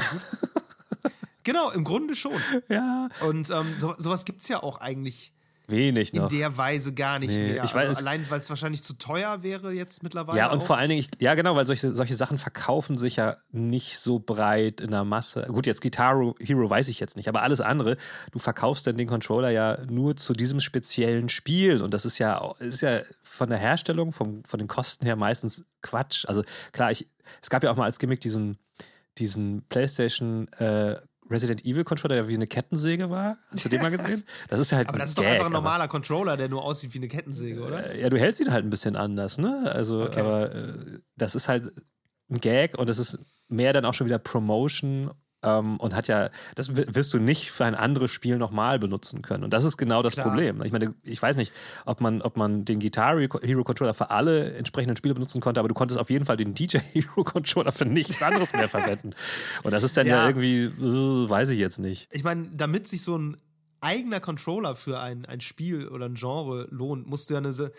Genau, im Grunde schon. Ja, Und ähm, so, sowas gibt es ja auch eigentlich wenig in noch. der Weise gar nicht Nee, mehr. ich weiß- also allein, weil es wahrscheinlich zu teuer wäre jetzt mittlerweile. Ja, und auch. vor allen Dingen, ich, ja genau, weil solche, solche Sachen verkaufen sich ja nicht so breit in der Masse. Gut, jetzt Guitar Hero weiß ich jetzt nicht, aber alles andere, du verkaufst dann den Controller ja nur zu diesem speziellen Spiel und das ist ja, ist ja von der Herstellung, vom, von den Kosten her meistens Quatsch. Also klar, ich, es gab ja auch mal als Gimmick diesen, diesen PlayStation äh, Resident Evil Controller, der wie eine Kettensäge war. Hast du den mal gesehen? Das ist ja halt Aber das ist doch Gag, einfach ein normaler Controller, der nur aussieht wie eine Kettensäge, oder? äh, Ja, du hältst ihn halt ein bisschen anders, ne? Also, Okay. aber äh, das ist halt ein Gag und das ist mehr dann auch schon wieder Promotion ähm, und hat ja, das wi- wirst du nicht für ein anderes Spiel nochmal benutzen können. Und das ist genau das Klar. Problem. Ich meine, ich weiß nicht, ob man, ob man den Guitar Hero Controller für alle entsprechenden Spiele benutzen konnte, aber du konntest auf jeden Fall den DJ Hero Controller für nichts anderes mehr verwenden. Und das ist dann ja, Ja. irgendwie, äh, weiß ich jetzt nicht. Ich meine, damit sich so ein eigener Controller für ein, ein Spiel oder ein Genre lohnt, musst du ja eine, so-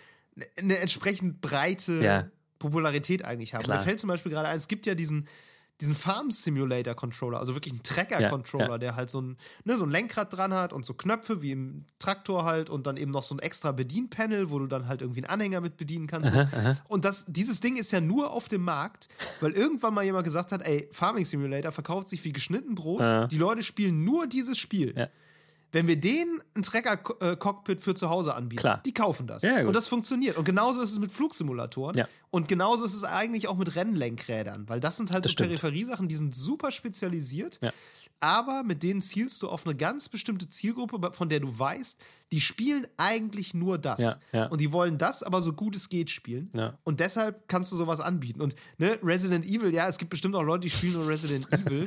eine entsprechend breite Ja. Popularität eigentlich haben. Klar. Mir fällt zum Beispiel gerade ein, es gibt ja diesen, diesen Farm Simulator Controller, also wirklich einen Trecker-Controller, Ja, ja. der halt so ein, ne, so ein Lenkrad dran hat und so Knöpfe wie im Traktor halt und dann eben noch so ein extra Bedienpanel, wo du dann halt irgendwie einen Anhänger mit bedienen kannst. Und das, dieses Ding ist ja nur auf dem Markt, weil irgendwann mal jemand gesagt hat, ey, Farming Simulator verkauft sich wie geschnitten Brot, Ja. die Leute spielen nur dieses Spiel. Ja. Wenn wir denen ein Trecker-Cockpit für zu Hause anbieten, Klar. die kaufen das. Ja, und das funktioniert. Und genauso ist es mit Flugsimulatoren. Ja. Und genauso ist es eigentlich auch mit Rennlenkrädern, weil das sind halt Das so. Peripheriesachen, die sind super spezialisiert. Ja. Aber mit denen zielst du auf eine ganz bestimmte Zielgruppe, von der du weißt, die spielen eigentlich nur das. Ja, ja. Und die wollen das aber so gut es geht spielen. Ja. Und deshalb kannst du sowas anbieten. Und ne, Resident Evil, ja, es gibt bestimmt auch Leute, die spielen nur Resident Evil.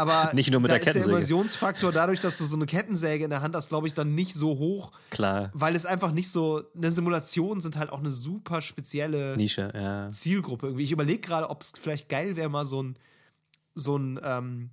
Aber Nicht nur mit da der ist der. Immersionsfaktor dadurch, dass du so eine Kettensäge in der Hand hast, glaube ich, dann nicht so hoch, Klar. weil es einfach nicht so. Eine Simulation sind halt auch eine super spezielle Nische, ja. Zielgruppe irgendwie. Ich überlege gerade, ob es vielleicht geil wäre, mal so ein so ein ähm,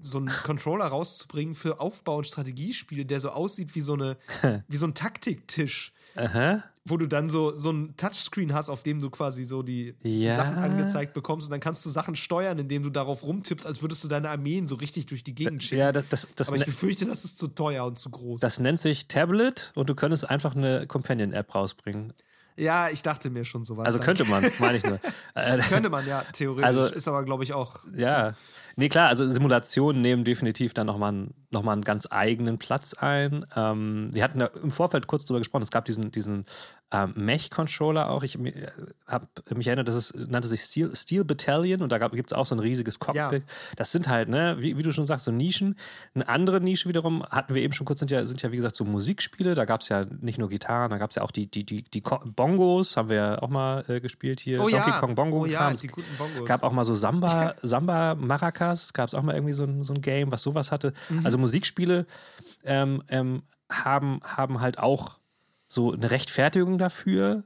so einen Controller rauszubringen für Aufbau- und Strategiespiele, der so aussieht wie so eine wie so ein Taktiktisch, Aha. Wo du dann so so ein Touchscreen hast, auf dem du quasi so die, die Ja. Sachen angezeigt bekommst und dann kannst du Sachen steuern, indem du darauf rumtippst, als würdest du deine Armeen so richtig durch die Gegend schicken. Ja, das, das, das, Aber ich ne- befürchte, das ist zu teuer und zu groß. das nennt sich Tablet und du könntest einfach eine Companion-App rausbringen. Ja, ich dachte mir schon sowas. Also könnte man, meine ich nur. Äh, könnte man, ja, theoretisch. Also, ist aber, glaube ich, auch. Ja. Nee, klar, also Simulationen nehmen definitiv dann nochmal einen, noch einen ganz eigenen Platz ein. Ähm, wir hatten ja im Vorfeld kurz drüber gesprochen, es gab diesen, diesen ähm, Mech-Controller auch. Ich äh, habe mich erinnert, das ist, nannte sich Steel, Steel Battalion und da gibt es auch so ein riesiges Cockpit. Ja. Das sind halt, ne, wie, wie, du schon sagst, so Nischen. Eine andere Nische wiederum hatten wir eben schon kurz, sind ja, sind ja wie gesagt so Musikspiele. Da gab es ja nicht nur Gitarren, da gab es ja auch die, die, die, die Bongos, haben wir ja auch mal äh, gespielt hier. Oh, Donkey ja. Kong Bongo. Oh ja, die guten Bongos. gab auch mal so Samba, Samba Maracas, gab es auch mal irgendwie so ein, so ein Game, was sowas hatte. Mhm. Also Musikspiele ähm, ähm, haben, haben halt auch so eine Rechtfertigung dafür,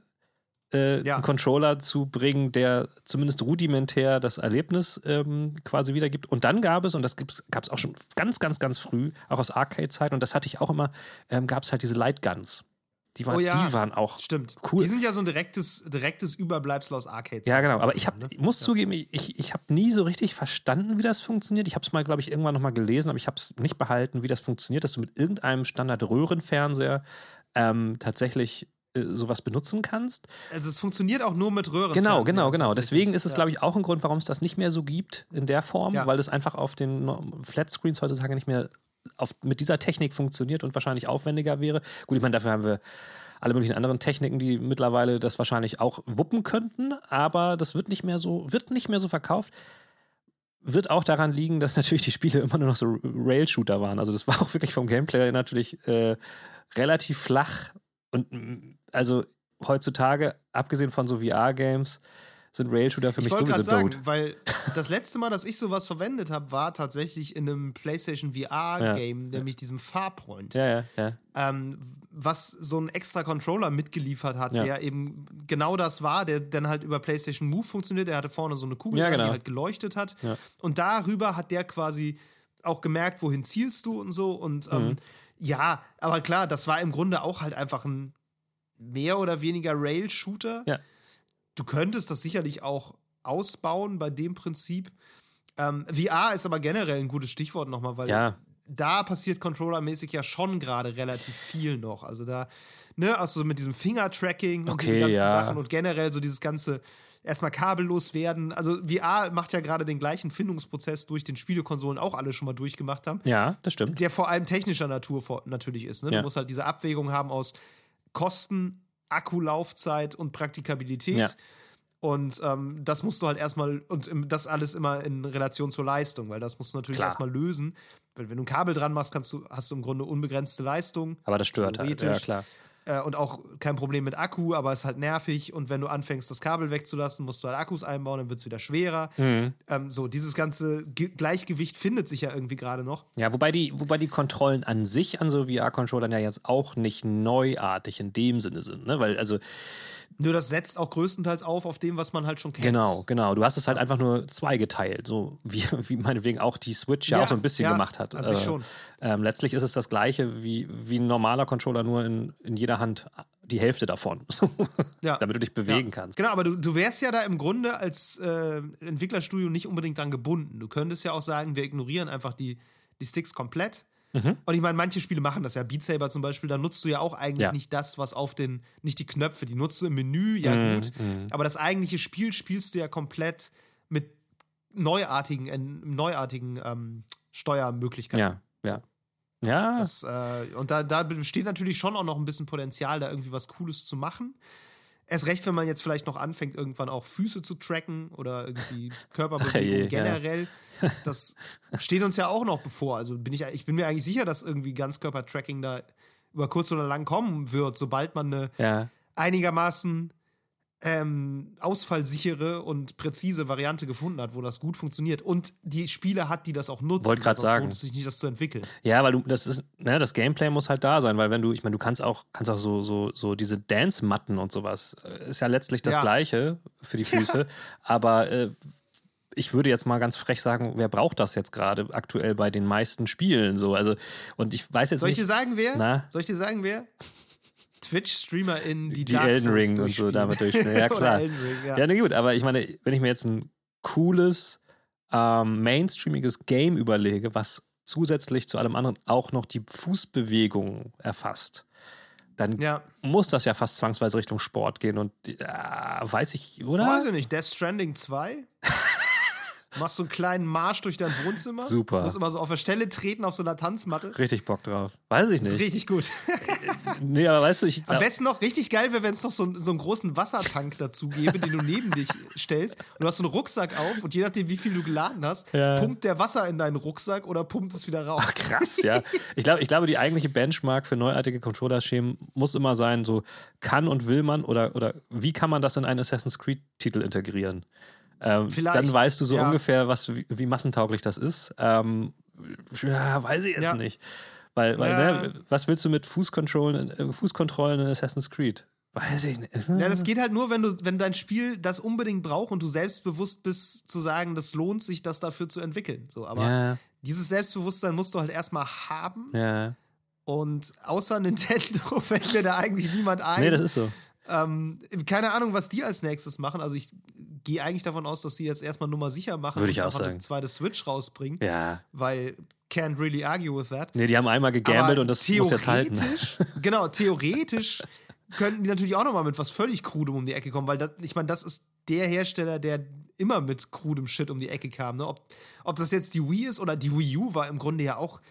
äh, ja. einen Controller zu bringen, der zumindest rudimentär das Erlebnis ähm, quasi wiedergibt. Und dann gab es, und das gab es auch schon ganz, ganz, ganz früh, auch aus Arcade-Zeiten, und das hatte ich auch immer, ähm, gab es halt diese Lightguns. Die waren, oh ja, die waren auch stimmt. cool. Die sind ja so ein direktes, direktes Überbleibsel aus Arcade. Ja, genau. Aber ich, hab, ne? muss ja. zugeben, ich, ich habe nie so richtig verstanden, wie das funktioniert. Ich habe es mal, glaube ich, irgendwann nochmal gelesen, aber ich habe es nicht behalten, wie das funktioniert, dass du mit irgendeinem Standard-Röhrenfernseher ähm, tatsächlich äh, sowas benutzen kannst. Also es funktioniert auch nur mit Röhren. Genau, genau, genau. Deswegen ist es, ja. glaube ich, auch ein Grund, warum es das nicht mehr so gibt in der Form, ja. weil es einfach auf den Flatscreens heutzutage nicht mehr auf, mit dieser Technik funktioniert und wahrscheinlich aufwendiger wäre. Gut, ich meine, dafür haben wir alle möglichen anderen Techniken, die mittlerweile das wahrscheinlich auch wuppen könnten, aber das wird nicht mehr so, wird nicht mehr so verkauft. Wird auch daran liegen, dass natürlich die Spiele immer nur noch so Rail-Shooter waren. Also das war auch wirklich vom Gameplay natürlich äh, relativ flach. Und mm, also heutzutage, abgesehen von so VR-Games, sind Rail-Shooter für mich sowieso sagen, tot. Weil das letzte Mal, dass ich sowas verwendet habe, war tatsächlich in einem PlayStation VR-Game, ja. nämlich diesem Farpoint. Ja, ja, ja. Ähm, was so einen extra Controller mitgeliefert hat, ja. der eben genau das war, der dann halt über PlayStation Move funktioniert. Der hatte vorne so eine Kugel, ja, genau. die halt geleuchtet hat. Ja. Und darüber hat der quasi auch gemerkt, wohin zielst du und so. Und ähm, mhm. Ja, aber klar, das war im Grunde auch halt einfach ein mehr oder weniger Rail-Shooter. Ja du könntest das sicherlich auch ausbauen bei dem Prinzip. Ähm, VR ist aber generell ein gutes Stichwort nochmal, weil ja. da passiert controllermäßig ja schon gerade relativ viel noch. Also da, ne, also mit diesem Finger-Tracking und diese ganzen ja. Sachen und generell so dieses ganze erstmal kabellos werden. Also VR macht ja gerade den gleichen Findungsprozess durch den Spielekonsolen auch alle schon mal durchgemacht haben. Ja, das stimmt. Der vor allem technischer Natur natürlich ist. Ne? Ja. Du musst halt diese Abwägung haben aus Kosten, Akkulaufzeit und Praktikabilität. Ja. Und ähm, das musst du halt erstmal, und das alles immer in Relation zur Leistung, weil das musst du natürlich erstmal lösen. Weil wenn du ein Kabel dran machst, kannst du, hast du im Grunde unbegrenzte Leistung. Aber das stört halt, ja klar. Äh, und auch kein Problem mit Akku, aber es ist halt nervig. Und wenn du anfängst, das Kabel wegzulassen, musst du halt Akkus einbauen, dann wird es wieder schwerer. Mhm. Ähm, so, dieses ganze Ge Gleichgewicht findet sich ja irgendwie gerade noch. Ja, wobei die, wobei die Kontrollen an sich an so VR-Controllern ja jetzt auch nicht neuartig in dem Sinne sind, ne? Weil, also nur das setzt auch größtenteils auf auf dem, was man halt schon kennt. Genau, genau. Du hast es halt einfach nur zweigeteilt, so wie, wie meinetwegen auch die Switch ja, ja auch so ein bisschen ja, gemacht hat. Sich äh, schon. Ähm, letztlich ist es das gleiche wie, wie ein normaler Controller, nur in, in jeder Hand die Hälfte davon. ja. Damit du dich bewegen ja. kannst. Genau, aber du, du wärst ja da im Grunde als äh, Entwicklerstudio nicht unbedingt dran gebunden. Du könntest ja auch sagen, wir ignorieren einfach die, die Sticks komplett Mhm. Und ich meine, manche Spiele machen das ja. Beat Saber zum Beispiel, da nutzt du ja auch eigentlich ja. nicht das, was auf den, nicht die Knöpfe, die nutzt du im Menü, ja mhm. gut. Mhm. Aber das eigentliche Spiel spielst du ja komplett mit neuartigen, äh, neuartigen ähm, Steuermöglichkeiten. Ja, ja. Ja. Das, äh, und da, da besteht natürlich schon auch noch ein bisschen Potenzial, da irgendwie was Cooles zu machen. Erst recht, wenn man jetzt vielleicht noch anfängt, irgendwann auch Füße zu tracken oder irgendwie Körperbewegungen generell. Das steht uns ja auch noch bevor. Also bin ich, ich bin mir eigentlich sicher, dass irgendwie Ganzkörpertracking da über kurz oder lang kommen wird, sobald man eine ja. einigermaßen ähm, ausfallsichere und präzise Variante gefunden hat, wo das gut funktioniert und die Spiele hat, die das auch nutzen. Wollte gerade sagen. lohnt es sich nicht, das zu entwickeln. Ja, weil du, das ist, ne, das Gameplay muss halt da sein, weil wenn du, ich meine, du kannst auch, kannst auch so, so, so diese Dance-Matten und sowas, äh, ist ja letztlich das ja. Gleiche für die Füße, ja. aber äh, ich würde jetzt mal ganz frech sagen, wer braucht das jetzt gerade aktuell bei den meisten Spielen so? Also und ich weiß jetzt Soll nicht. Ich dir sagen, wer? Na? Soll ich dir sagen, wer? Twitch-Streamer in die, die Elden Ring und so damit durchspielen. Ja, klar. Ring, ja. ja, na gut, aber ich meine, wenn ich mir jetzt ein cooles, ähm, mainstreamiges Game überlege, was zusätzlich zu allem anderen auch noch die Fußbewegung erfasst, dann Ja. muss das ja fast zwangsweise Richtung Sport gehen und äh, weiß ich, oder? Weiß ich nicht. Death Stranding 2? Machst so einen kleinen Marsch durch dein Wohnzimmer? Super. Musst immer so auf der Stelle treten auf so einer Tanzmatte. Richtig Bock drauf. Weiß ich Das ist nicht. richtig gut. Nee, aber weißt du, ich Am besten noch richtig geil wäre, wenn es noch so, einen- so einen großen Wassertank dazu gäbe, den du neben dich stellst. Und du hast so einen Rucksack auf und je nachdem, wie viel du geladen hast, Ja. pumpt der Wasser in deinen Rucksack oder pumpt es wieder raus. krass, ja. Ich glaube, ich glaube, die eigentliche Benchmark für neuartige Controller-Schemen muss immer sein, so kann und will man oder, oder wie kann man das in einen Assassin's Creed-Titel integrieren? Ähm, dann weißt du so ja. ungefähr, was, wie, wie massentauglich das ist. Ähm, ja, weiß ich jetzt Ja. nicht. Weil, weil ne, was willst du mit Fußkontrollen, äh, Fußkontrollen in Assassin's Creed? Weiß ich nicht. Ja, das geht halt nur, wenn du, wenn dein Spiel das unbedingt braucht und du selbstbewusst bist, zu sagen, das lohnt sich, das dafür zu entwickeln. So, aber Ja, dieses Selbstbewusstsein musst du halt erstmal haben. ja. Und außer Nintendo fällt mir da eigentlich niemand ein. Nee, das ist so. ähm, keine Ahnung, was die als nächstes machen. Also ich gehe eigentlich davon aus, dass sie jetzt erstmal Nummer sicher machen Würde ich und auch sagen. eine zweite Switch rausbringen, Ja. weil can't really argue with that. Nee, die haben einmal gegambelt Aber und das muss jetzt halten. theoretisch- Genau, theoretisch könnten die natürlich auch nochmal mit was völlig Krudem um die Ecke kommen, weil das, ich meine, das ist der Hersteller, der immer mit krudem Shit um die Ecke kam. Ne? Ob, ob das jetzt die Wii ist oder die Wii U war im Grunde ja auch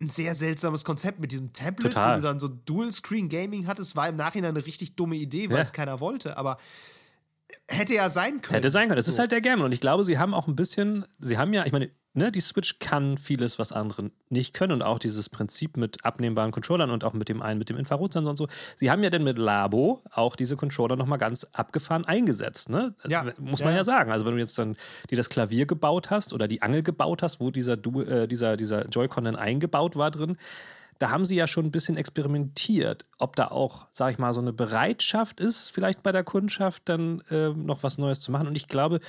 ein sehr seltsames Konzept mit diesem Tablet, Total. wo du dann so Dual-Screen-Gaming hattest, war im Nachhinein eine richtig dumme Idee, weil Ja. es keiner wollte. Aber hätte ja sein können. Hätte sein können. Es ist halt der Gamble. Und ich glaube, sie haben auch ein bisschen, sie haben ja, ich meine, ne, die Switch kann vieles, was andere nicht können. Und auch dieses Prinzip mit abnehmbaren Controllern und auch mit dem einen, mit dem Infrarotsensor und so. Sie haben ja denn mit Labo auch diese Controller nochmal ganz abgefahren eingesetzt. Ne? Ja. Muss man ja, ja. sagen. Also wenn du jetzt dann dir das Klavier gebaut hast oder die Angel gebaut hast, wo dieser, Du- äh, dieser, dieser Joy-Con dann eingebaut war drin, da haben sie ja schon ein bisschen experimentiert, ob da auch, sag ich mal, so eine Bereitschaft ist, vielleicht bei der Kundschaft dann ähm, noch was Neues zu machen. Und ich glaube,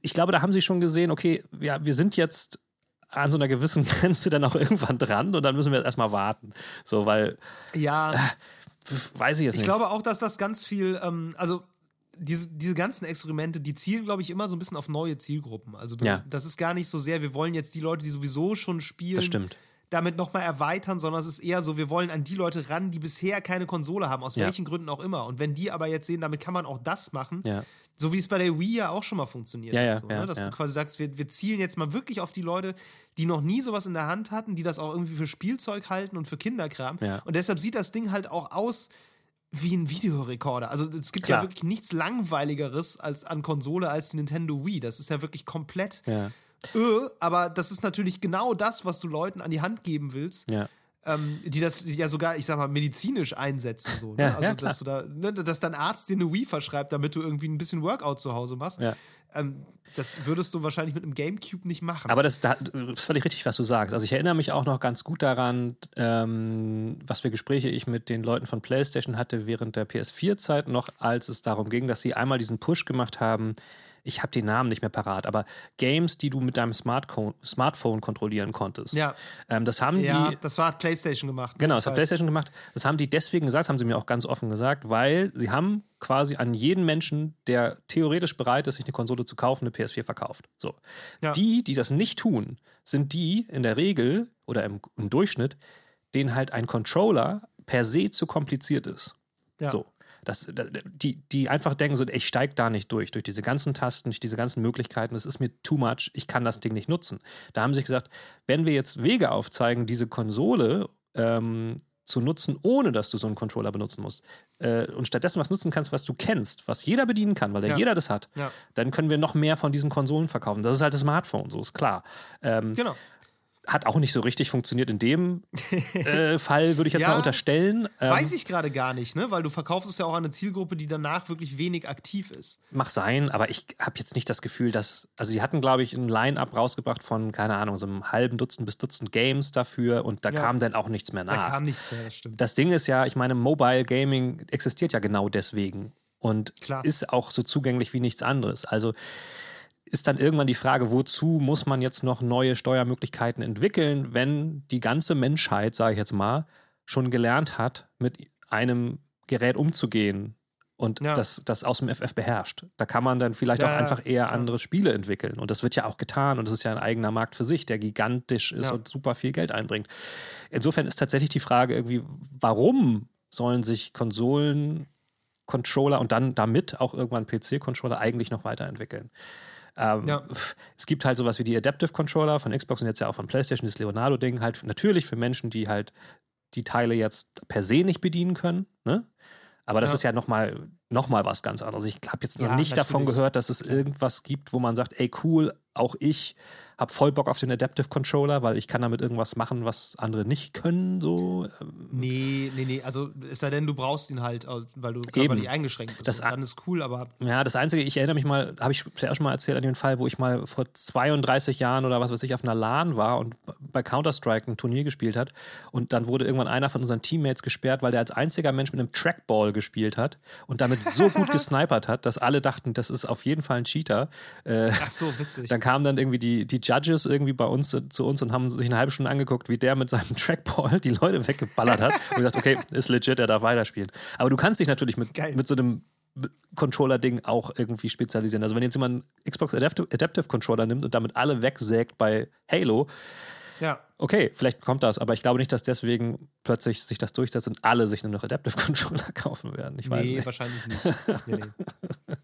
ich glaube, da haben sie schon gesehen, okay, ja, wir sind jetzt an so einer gewissen Grenze dann auch irgendwann dran und dann müssen wir jetzt erstmal warten. So, weil, Ja. weiß ich jetzt Ich nicht. glaube auch, dass das ganz viel, ähm, also diese, diese ganzen Experimente, die zielen, glaube ich, immer so ein bisschen auf neue Zielgruppen. Also du, Ja. das ist gar nicht so sehr, wir wollen jetzt die Leute, die sowieso schon spielen, das stimmt. Damit nochmal erweitern, sondern es ist eher so, wir wollen an die Leute ran, die bisher keine Konsole haben, aus Ja. welchen Gründen auch immer. Und wenn die aber jetzt sehen, damit kann man auch das machen, Ja. so wie es bei der Wii ja auch schon mal funktioniert Ja. So, ne? Dass du quasi sagst, wir, wir zielen jetzt mal wirklich auf die Leute, die noch nie sowas in der Hand hatten, die das auch irgendwie für Spielzeug halten und für Kinderkram. Und deshalb sieht das Ding halt auch aus wie ein Videorekorder. Also es gibt Klar. ja wirklich nichts langweiligeres als an Konsole als die Nintendo Wii. Das ist ja wirklich komplett Ja. Öh, aber das ist natürlich genau das, was du Leuten an die Hand geben willst Ja. ähm, die das ja sogar, ich sag mal, medizinisch einsetzen. So, ne? Ja, also, ja, dass du da, ne, dass dein Arzt dir eine Wii verschreibt, damit du irgendwie ein bisschen Workout zu Hause machst. Ja. Ähm, das würdest du wahrscheinlich mit einem Gamecube nicht machen. Aber das, da, das ist völlig richtig, was du sagst. Also ich erinnere mich auch noch ganz gut daran, ähm, was für Gespräche ich mit den Leuten von PlayStation hatte während der PS4-Zeit noch, als es darum ging, dass sie einmal diesen Push gemacht haben. Ich habe den Namen nicht mehr parat, aber Games, die du mit deinem Smartphone, Smartphone kontrollieren konntest. Ja. Ähm, das haben ja, die. das war hat PlayStation gemacht. Genau, das hat. PlayStation gemacht. Das haben die deswegen gesagt, das haben sie mir auch ganz offen gesagt, weil sie haben quasi an jeden Menschen, der theoretisch bereit ist, sich eine Konsole zu kaufen, eine PS4 verkauft. So. Ja. Die, die das nicht tun, sind die in der Regel oder im, im Durchschnitt, denen halt ein Controller per se zu kompliziert ist. Ja. So. Das, da- die, die einfach denken so, ich steige da nicht durch, durch diese ganzen Tasten, durch diese ganzen Möglichkeiten, das ist mir too much, ich kann das Ding nicht nutzen. Da haben sie gesagt, wenn wir jetzt Wege aufzeigen, diese Konsole ähm, zu nutzen, ohne dass du so einen Controller benutzen musst, äh, und stattdessen was nutzen kannst, was du kennst, was jeder bedienen kann, weil ja Ja. jeder das hat, Ja. dann können wir noch mehr von diesen Konsolen verkaufen. Das ist halt das Smartphone, so ist klar. Ähm, Genau. Hat auch nicht so richtig funktioniert in dem äh, Fall, würde ich jetzt Ja. mal unterstellen. Ähm, Weiß ich gerade gar nicht, ne? Weil du verkaufst es ja auch an eine Zielgruppe, die danach wirklich wenig aktiv ist. Mag sein, aber ich habe jetzt nicht das Gefühl, dass. Also, sie hatten, glaube ich, ein Line-Up rausgebracht von, keine Ahnung, so einem halben Dutzend bis Dutzend Games dafür und da Ja. kam dann auch nichts mehr Da nach. kam nichts mehr, das stimmt. Das Ding ist ja, ich meine, Mobile Gaming existiert ja genau deswegen und Klar. ist auch so zugänglich wie nichts anderes. Also ist dann irgendwann die Frage, wozu muss man jetzt noch neue Steuermöglichkeiten entwickeln, wenn die ganze Menschheit, sage ich jetzt mal, schon gelernt hat, mit einem Gerät umzugehen und Ja. das, das aus dem FF beherrscht. Da kann man dann vielleicht Ja, auch einfach eher ja. andere Spiele entwickeln. Und das wird ja auch getan und das ist ja ein eigener Markt für sich, der gigantisch ist und super viel Geld einbringt. Insofern ist tatsächlich die Frage irgendwie, warum sollen sich Konsolen, Controller und dann damit auch irgendwann PC-Controller eigentlich noch weiterentwickeln? Ähm, Ja. Es gibt halt sowas wie die Adaptive Controller von Xbox und jetzt ja auch von PlayStation, das Leonardo-Ding, halt natürlich für Menschen, die halt die Teile jetzt per se nicht bedienen können, ne? Aber das Ja. ist ja nochmal noch mal was ganz anderes. Ich habe jetzt noch Ja, nicht davon natürlich. gehört, dass es irgendwas gibt, wo man sagt, ey cool, auch ich habe voll Bock auf den Adaptive Controller, weil ich kann damit irgendwas machen, was andere nicht können. So. Ähm, Nee, nee, nee. Also, es sei denn, du brauchst ihn halt, weil du körperlich eingeschränkt bist. Das dann ist cool, aber Ja, das Einzige, ich erinnere mich mal, habe ich vielleicht auch schon mal erzählt an den Fall, wo ich mal vor 32 Jahren oder was weiß ich auf einer LAN war und bei Counter-Strike ein Turnier gespielt hat und dann wurde irgendwann einer von unseren Teammates gesperrt, weil der als einziger Mensch mit einem Trackball gespielt hat und damit so gut gesnipert hat, dass alle dachten, das ist auf jeden Fall ein Cheater. Äh, ach so, witzig. dann kamen dann irgendwie die, die Judges irgendwie bei uns äh, zu uns und haben sich eine halbe Stunde angeguckt, wie der mit seinem Trackball die Leute weggeballert hat und gesagt, okay, ist legit, er darf weiterspielen. Aber du kannst dich natürlich mit, Geil. mit so einem Controller-Ding auch irgendwie spezialisieren. Also wenn jetzt jemand einen Xbox Adaptive Controller nimmt und damit alle wegsägt bei Halo, ja. okay, vielleicht kommt das, aber ich glaube nicht, dass deswegen plötzlich sich das durchsetzt und alle sich nur noch Adaptive Controller kaufen werden. Ich weiß Nee, nicht. wahrscheinlich nicht. Nee, nee.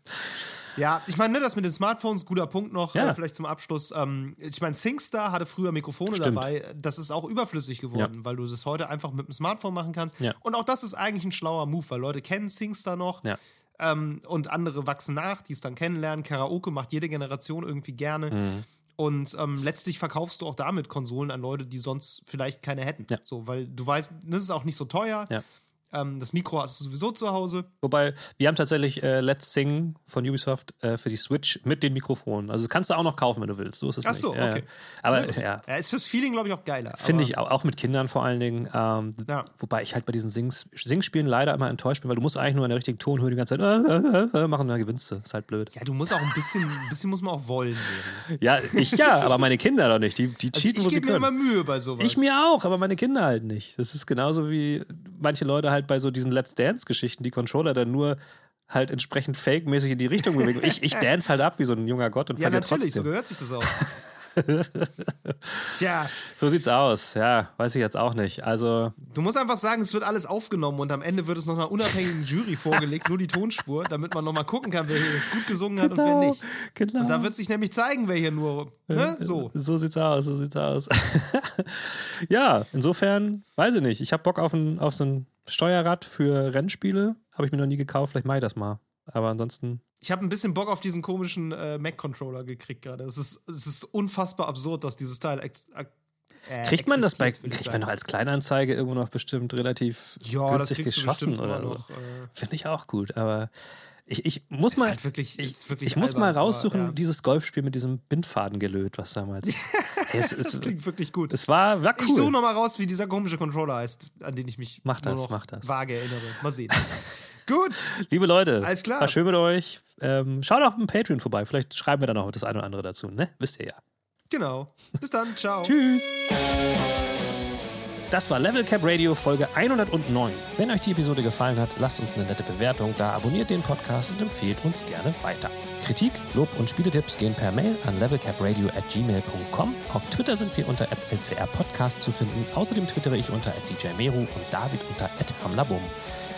Ja, ich meine, ne, das mit den Smartphones, guter Punkt noch, Ja. äh, vielleicht zum Abschluss. Ähm, ich meine, SingStar hatte früher Mikrofone Stimmt. dabei. Das ist auch überflüssig geworden, weil du das heute einfach mit dem Smartphone machen kannst. Ja. Und auch das ist eigentlich ein schlauer Move, weil Leute kennen SingStar noch. Ja. Ähm, und andere wachsen nach, die es dann kennenlernen. Karaoke macht jede Generation irgendwie gerne. Mhm. Und ähm, letztlich verkaufst du auch damit Konsolen an Leute, die sonst vielleicht keine hätten. Ja. So, weil du weißt, das ist auch nicht so teuer. Ja. Ähm, das Mikro hast du sowieso zu Hause. Wobei, wir haben tatsächlich äh, Let's Sing von Ubisoft äh, für die Switch mit den Mikrofonen. Also kannst du auch noch kaufen, wenn du willst. So ist es Ach nicht. so, Ja, okay. Ja. Aber ja, Ja, ist fürs Feeling, glaube ich, auch geiler. finde ich auch, auch mit Kindern vor allen Dingen. Ähm, Ja. Wobei ich halt bei diesen Sings, Singspielen leider immer enttäuscht bin, weil du musst eigentlich nur in der richtigen Tonhöhe die ganze Zeit äh, äh, äh, machen, dann gewinnst du. Ist halt blöd. Ja, du musst auch ein bisschen, ein bisschen muss man auch wollen. Ja, ich ja, aber meine Kinder doch nicht. Die, die Also cheaten, ich wo sie gebe mir immer können. Mühe bei sowas. Ich mir auch, aber meine Kinder halt nicht. Das ist genauso wie manche Leute halt bei so diesen Let's Dance-Geschichten, die Controller dann nur halt entsprechend fake-mäßig in die Richtung bewegen. Ich, ich dance halt ab wie so ein junger Gott und Ja, verliere natürlich, so trotzdem. gehört sich das auch. Tja, So sieht's aus. Ja, weiß ich jetzt auch nicht. Also, du musst einfach sagen, es wird alles aufgenommen und am Ende wird es noch einer unabhängigen Jury vorgelegt, nur die Tonspur, damit man nochmal gucken kann, wer hier jetzt gut gesungen hat und wer nicht. genau. Und da wird sich nämlich zeigen, wer hier nur, ne, so. So sieht's aus, so sieht's aus. ja, insofern, weiß ich nicht. Ich habe Bock auf ein, auf so ein Steuerrad für Rennspiele. Habe ich mir noch nie gekauft. Vielleicht mache ich das mal. Aber ansonsten, Ich habe ein bisschen Bock auf diesen komischen äh, Mac-Controller gekriegt gerade. Es ist, es ist unfassbar absurd, dass dieses Teil ex äh, kriegt man das bei, kriegt man doch als Kleinanzeige irgendwo noch bestimmt relativ Ja, das günstig kriegst du geschossen oder so. noch. Äh, Finde ich auch gut. Aber ich, ich muss ist mal. halt wirklich, ich, ist wirklich ich muss mal albern, aber, raussuchen, ja. dieses Golfspiel mit diesem Bindfadengelöt, was damals. es, Das es, klingt wirklich gut. es war, war Ich suche cool. nochmal raus, wie dieser komische Controller heißt, an den ich mich Mach nur das, noch mach das. vage erinnere. Mal sehen. Gut, Liebe Leute, Alles klar. war schön mit euch. Ähm, schaut auf dem Patreon vorbei. Vielleicht schreiben wir da noch das eine oder andere dazu. Ne? Wisst ihr ja. genau. Bis dann, ciao. Tschüss. Das war Level Cap Radio Folge 109. Wenn euch die Episode gefallen hat, lasst uns eine nette Bewertung da, abonniert den Podcast und empfehlt uns gerne weiter. Kritik, Lob und Spieletipps gehen per Mail an levelcapradio@gmail.com. Auf Twitter sind wir unter @lcrpodcast zu finden. Außerdem twittere ich unter @djmeru und David unter @hamlabum.